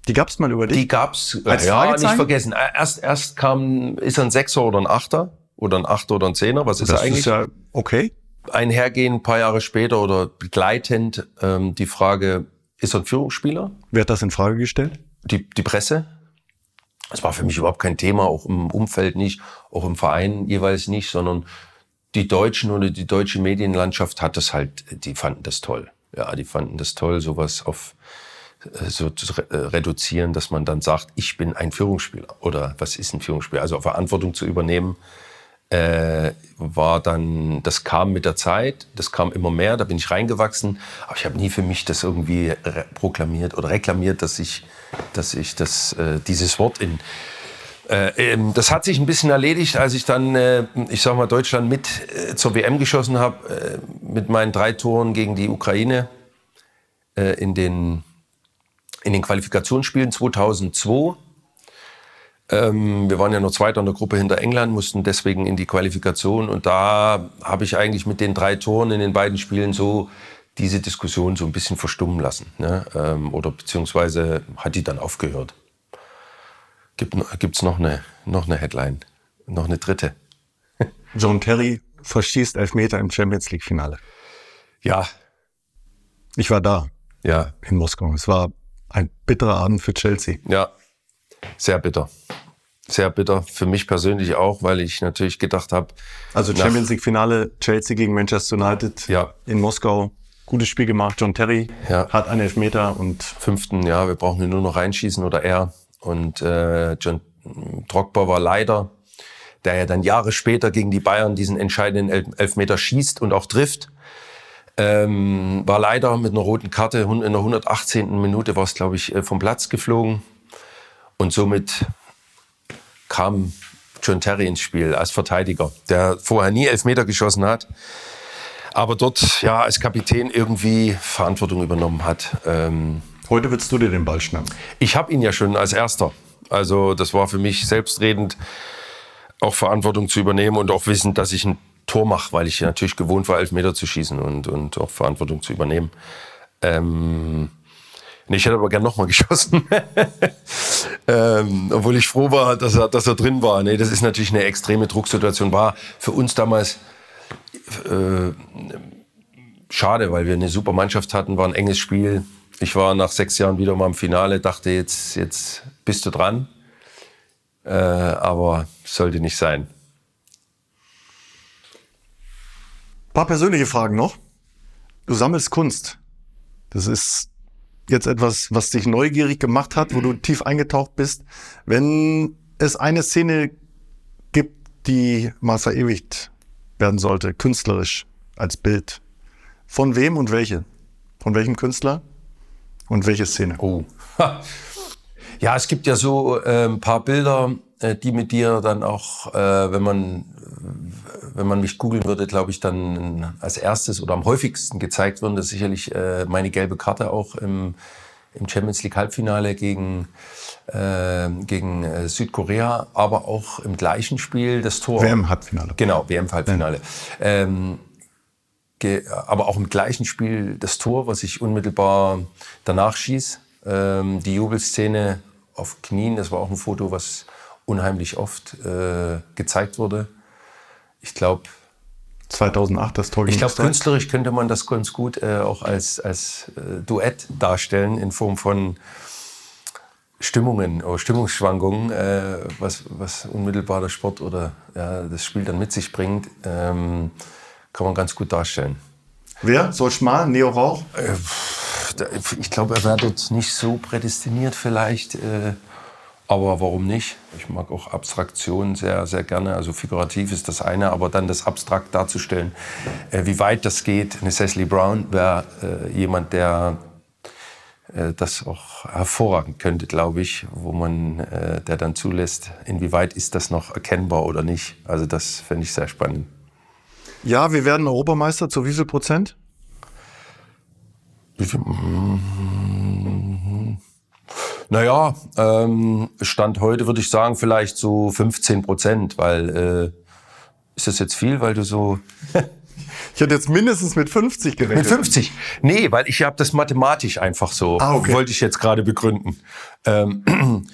Die gab's mal über dich? Die gab's. Als ja, nicht vergessen. Erst, erst kam, ist er ein Sechser oder ein Achter? Oder ein Achter oder ein Zehner? Was ist das er eigentlich? Das ist ja okay. Einhergehen, ein paar Jahre später oder begleitend, ähm, die Frage, ist er ein Führungsspieler. Wer hat das in Frage gestellt? Die, die Presse. Das war für mich überhaupt kein Thema, auch im Umfeld nicht, auch im Verein jeweils nicht, sondern die Deutschen oder die deutsche Medienlandschaft hat das halt, die fanden das toll. Ja, die fanden das toll, sowas auf äh, so zu äh, reduzieren, dass man dann sagt, ich bin ein Führungsspieler oder was ist ein Führungsspieler? Also Verantwortung zu übernehmen, äh, war dann, das kam mit der Zeit, das kam immer mehr, da bin ich reingewachsen, aber ich habe nie für mich das irgendwie proklamiert oder reklamiert, dass ich, dass ich das, äh, dieses Wort in äh, ähm, das hat sich ein bisschen erledigt, als ich dann, äh, ich sag mal, Deutschland mit äh, zur WM geschossen habe, äh, mit meinen drei Toren gegen die Ukraine äh, in, den, in den Qualifikationsspielen 2002. Ähm, wir waren ja nur Zweiter in der Gruppe hinter England, mussten deswegen in die Qualifikation. Und da habe ich eigentlich mit den drei Toren in den beiden Spielen so diese Diskussion so ein bisschen verstummen lassen. Ne? Ähm, oder beziehungsweise hat die dann aufgehört. Gibt es noch eine, noch eine Headline? Noch eine dritte? John Terry verschießt Elfmeter im Champions League-Finale. Ja. Ich war da. Ja. In Moskau. Es war ein bitterer Abend für Chelsea. Ja. Sehr bitter. Sehr bitter. Für mich persönlich auch, weil ich natürlich gedacht habe. Also Champions League-Finale, Chelsea gegen Manchester United ja. in Moskau. Gutes Spiel gemacht. John Terry ja. hat einen Elfmeter und. Fünften, ja, wir brauchen ihn nur noch reinschießen oder er. Und äh, John Drogba war leider, der ja dann Jahre später gegen die Bayern diesen entscheidenden Elfmeter schießt und auch trifft. Ähm, war leider mit einer roten Karte in der 118. Minute war es, glaube ich, äh, vom Platz geflogen. Und somit kam John Terry ins Spiel als Verteidiger, der vorher nie Elfmeter geschossen hat, aber dort ja als Kapitän irgendwie Verantwortung übernommen hat. Ähm, Heute willst du dir den Ball schnappen. Ich habe ihn ja schon als Erster. Also das war für mich selbstredend, auch Verantwortung zu übernehmen und auch wissend, dass ich ein Tor mache, weil ich natürlich gewohnt war, Elfmeter zu schießen und, und auch Verantwortung zu übernehmen. Ähm, ich hätte aber gern nochmal geschossen. ähm, obwohl ich froh war, dass er, dass er drin war. Nee, das ist natürlich eine extreme Drucksituation. War für uns damals äh, schade, weil wir eine super Mannschaft hatten, war ein enges Spiel. Ich war nach sechs Jahren wieder mal im Finale, dachte, jetzt, jetzt bist du dran. Äh, aber sollte nicht sein. Ein paar persönliche Fragen noch. Du sammelst Kunst. Das ist jetzt etwas, was dich neugierig gemacht hat, wo du tief eingetaucht bist. Wenn es eine Szene gibt, die mal verewigt werden sollte, künstlerisch als Bild, von wem und welche? Von welchem Künstler? Und welche Szene? Oh. Ja, es gibt ja so äh, ein paar Bilder, äh, die mit dir dann auch, äh, wenn man wenn man mich googeln würde, glaube ich, dann als erstes oder am häufigsten gezeigt würden, das sicherlich äh, meine gelbe Karte auch im, im Champions League Halbfinale gegen, äh, gegen äh, Südkorea, aber auch im gleichen Spiel das Tor. WM Halbfinale. Genau, WM Halbfinale. Ja. Ähm, aber auch im gleichen Spiel das Tor, was ich unmittelbar danach schieß. Ähm, die Jubelszene auf Knien, das war auch ein Foto, was unheimlich oft äh, gezeigt wurde. Ich glaube, 2008 das Tor Ich glaube, künstlerisch könnte man das ganz gut äh, auch als, als äh, Duett darstellen in Form von Stimmungen oder Stimmungsschwankungen, äh, was, was unmittelbar der Sport oder ja, das Spiel dann mit sich bringt. Ähm, kann man ganz gut darstellen. Wer? Soll Schmal? Neo Rauch? Äh, ich glaube, er wäre dort nicht so prädestiniert vielleicht. Äh, aber warum nicht? Ich mag auch Abstraktion sehr, sehr gerne. Also figurativ ist das eine, aber dann das abstrakt darzustellen, äh, wie weit das geht. Eine Cecily Brown wäre jemand, der das auch hervorragend könnte, glaube ich, wo man, der dann zulässt, inwieweit ist das noch erkennbar oder nicht. Also das fände ich sehr spannend. Ja, wir werden Europameister zu wie viel Prozent? Wie viel? Mhm. Naja, ähm, Stand heute würde ich sagen, vielleicht so 15 Prozent, weil äh, ist das jetzt viel, weil du so. ich hätte jetzt mindestens mit 50 gerechnet. Mit 50? Nee, weil ich habe das mathematisch einfach so, ah, okay. wollte ich jetzt gerade begründen. Ähm,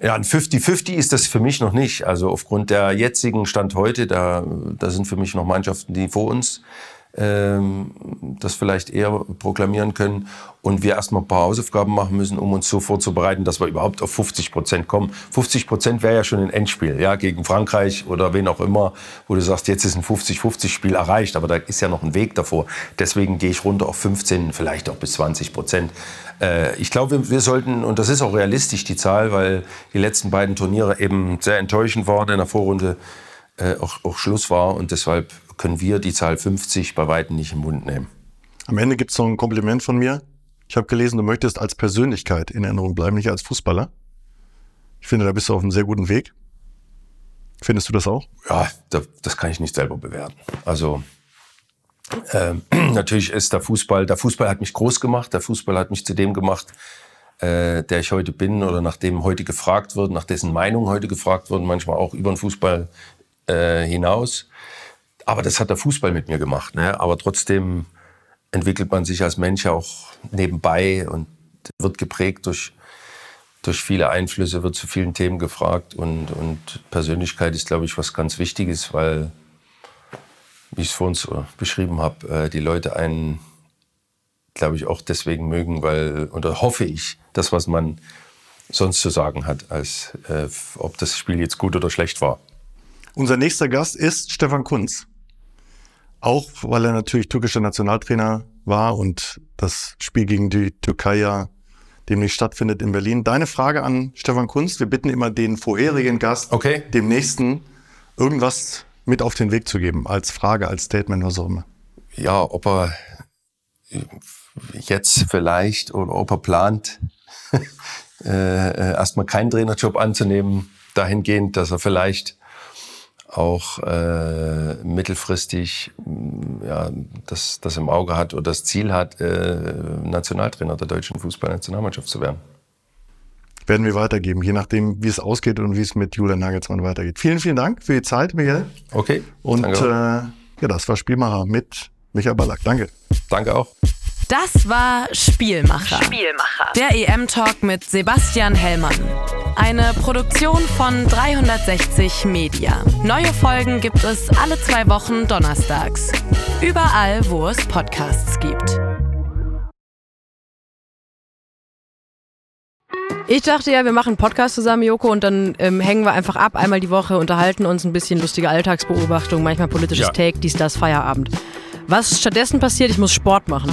ja, ein 50-50 ist das für mich noch nicht. Also aufgrund der jetzigen Stand heute, da, da sind für mich noch Mannschaften, die vor uns das vielleicht eher proklamieren können und wir erstmal ein paar Hausaufgaben machen müssen, um uns so vorzubereiten, dass wir überhaupt auf 50 Prozent kommen. 50 Prozent wäre ja schon ein Endspiel, ja, gegen Frankreich oder wen auch immer, wo du sagst, jetzt ist ein 50-50-Spiel erreicht, aber da ist ja noch ein Weg davor. Deswegen gehe ich runter auf 15, vielleicht auch bis 20 Prozent. Äh, ich glaube, wir, wir sollten, und das ist auch realistisch, die Zahl, weil die letzten beiden Turniere eben sehr enttäuschend waren in der Vorrunde, äh, auch, auch Schluss war und deshalb können wir die Zahl 50 bei weitem nicht im Mund nehmen. Am Ende gibt es noch ein Kompliment von mir. Ich habe gelesen, du möchtest als Persönlichkeit in Erinnerung bleiben, nicht als Fußballer. Ich finde, da bist du auf einem sehr guten Weg. Findest du das auch? Ja, das kann ich nicht selber bewerten. Also ähm, natürlich ist der Fußball, der Fußball hat mich groß gemacht, der Fußball hat mich zu dem gemacht, äh, der ich heute bin oder nach dem heute gefragt wird, nach dessen Meinung heute gefragt wird, manchmal auch über den Fußball äh, hinaus. Aber das hat der Fußball mit mir gemacht. Ne? Aber trotzdem entwickelt man sich als Mensch auch nebenbei und wird geprägt durch, durch viele Einflüsse, wird zu vielen Themen gefragt. Und, und Persönlichkeit ist, glaube ich, was ganz Wichtiges, weil, wie ich es vorhin so beschrieben habe, äh, die Leute einen, glaube ich, auch deswegen mögen, weil, oder hoffe ich, das, was man sonst zu sagen hat, als äh, ob das Spiel jetzt gut oder schlecht war. Unser nächster Gast ist Stefan Kunz. Auch weil er natürlich türkischer Nationaltrainer war und das Spiel gegen die Türkei ja demnächst stattfindet in Berlin. Deine Frage an Stefan Kunz. Wir bitten immer den vorherigen Gast, okay. dem nächsten, irgendwas mit auf den Weg zu geben, als Frage, als Statement, was auch immer. Ja, ob er jetzt vielleicht oder ob er plant, äh, äh, erstmal keinen Trainerjob anzunehmen, dahingehend, dass er vielleicht auch äh, mittelfristig mm, ja, das, das im Auge hat oder das Ziel hat, äh, Nationaltrainer der deutschen Fußballnationalmannschaft zu werden. Werden wir weitergeben, je nachdem, wie es ausgeht und wie es mit Julian Nagelsmann weitergeht. Vielen, vielen Dank für die Zeit, Michael. Okay. Und äh, ja, das war Spielmacher mit Michael Ballack. Danke. Danke auch. Das war Spielmacher. Spielmacher. Der EM-Talk mit Sebastian Hellmann. Eine Produktion von 360 Media. Neue Folgen gibt es alle zwei Wochen donnerstags. Überall, wo es Podcasts gibt. Ich dachte ja, wir machen einen Podcast zusammen, Joko, und dann ähm, hängen wir einfach ab, einmal die Woche, unterhalten uns ein bisschen lustige Alltagsbeobachtung, manchmal politisches ja. Take, dies, das, Feierabend. Was stattdessen passiert, ich muss Sport machen.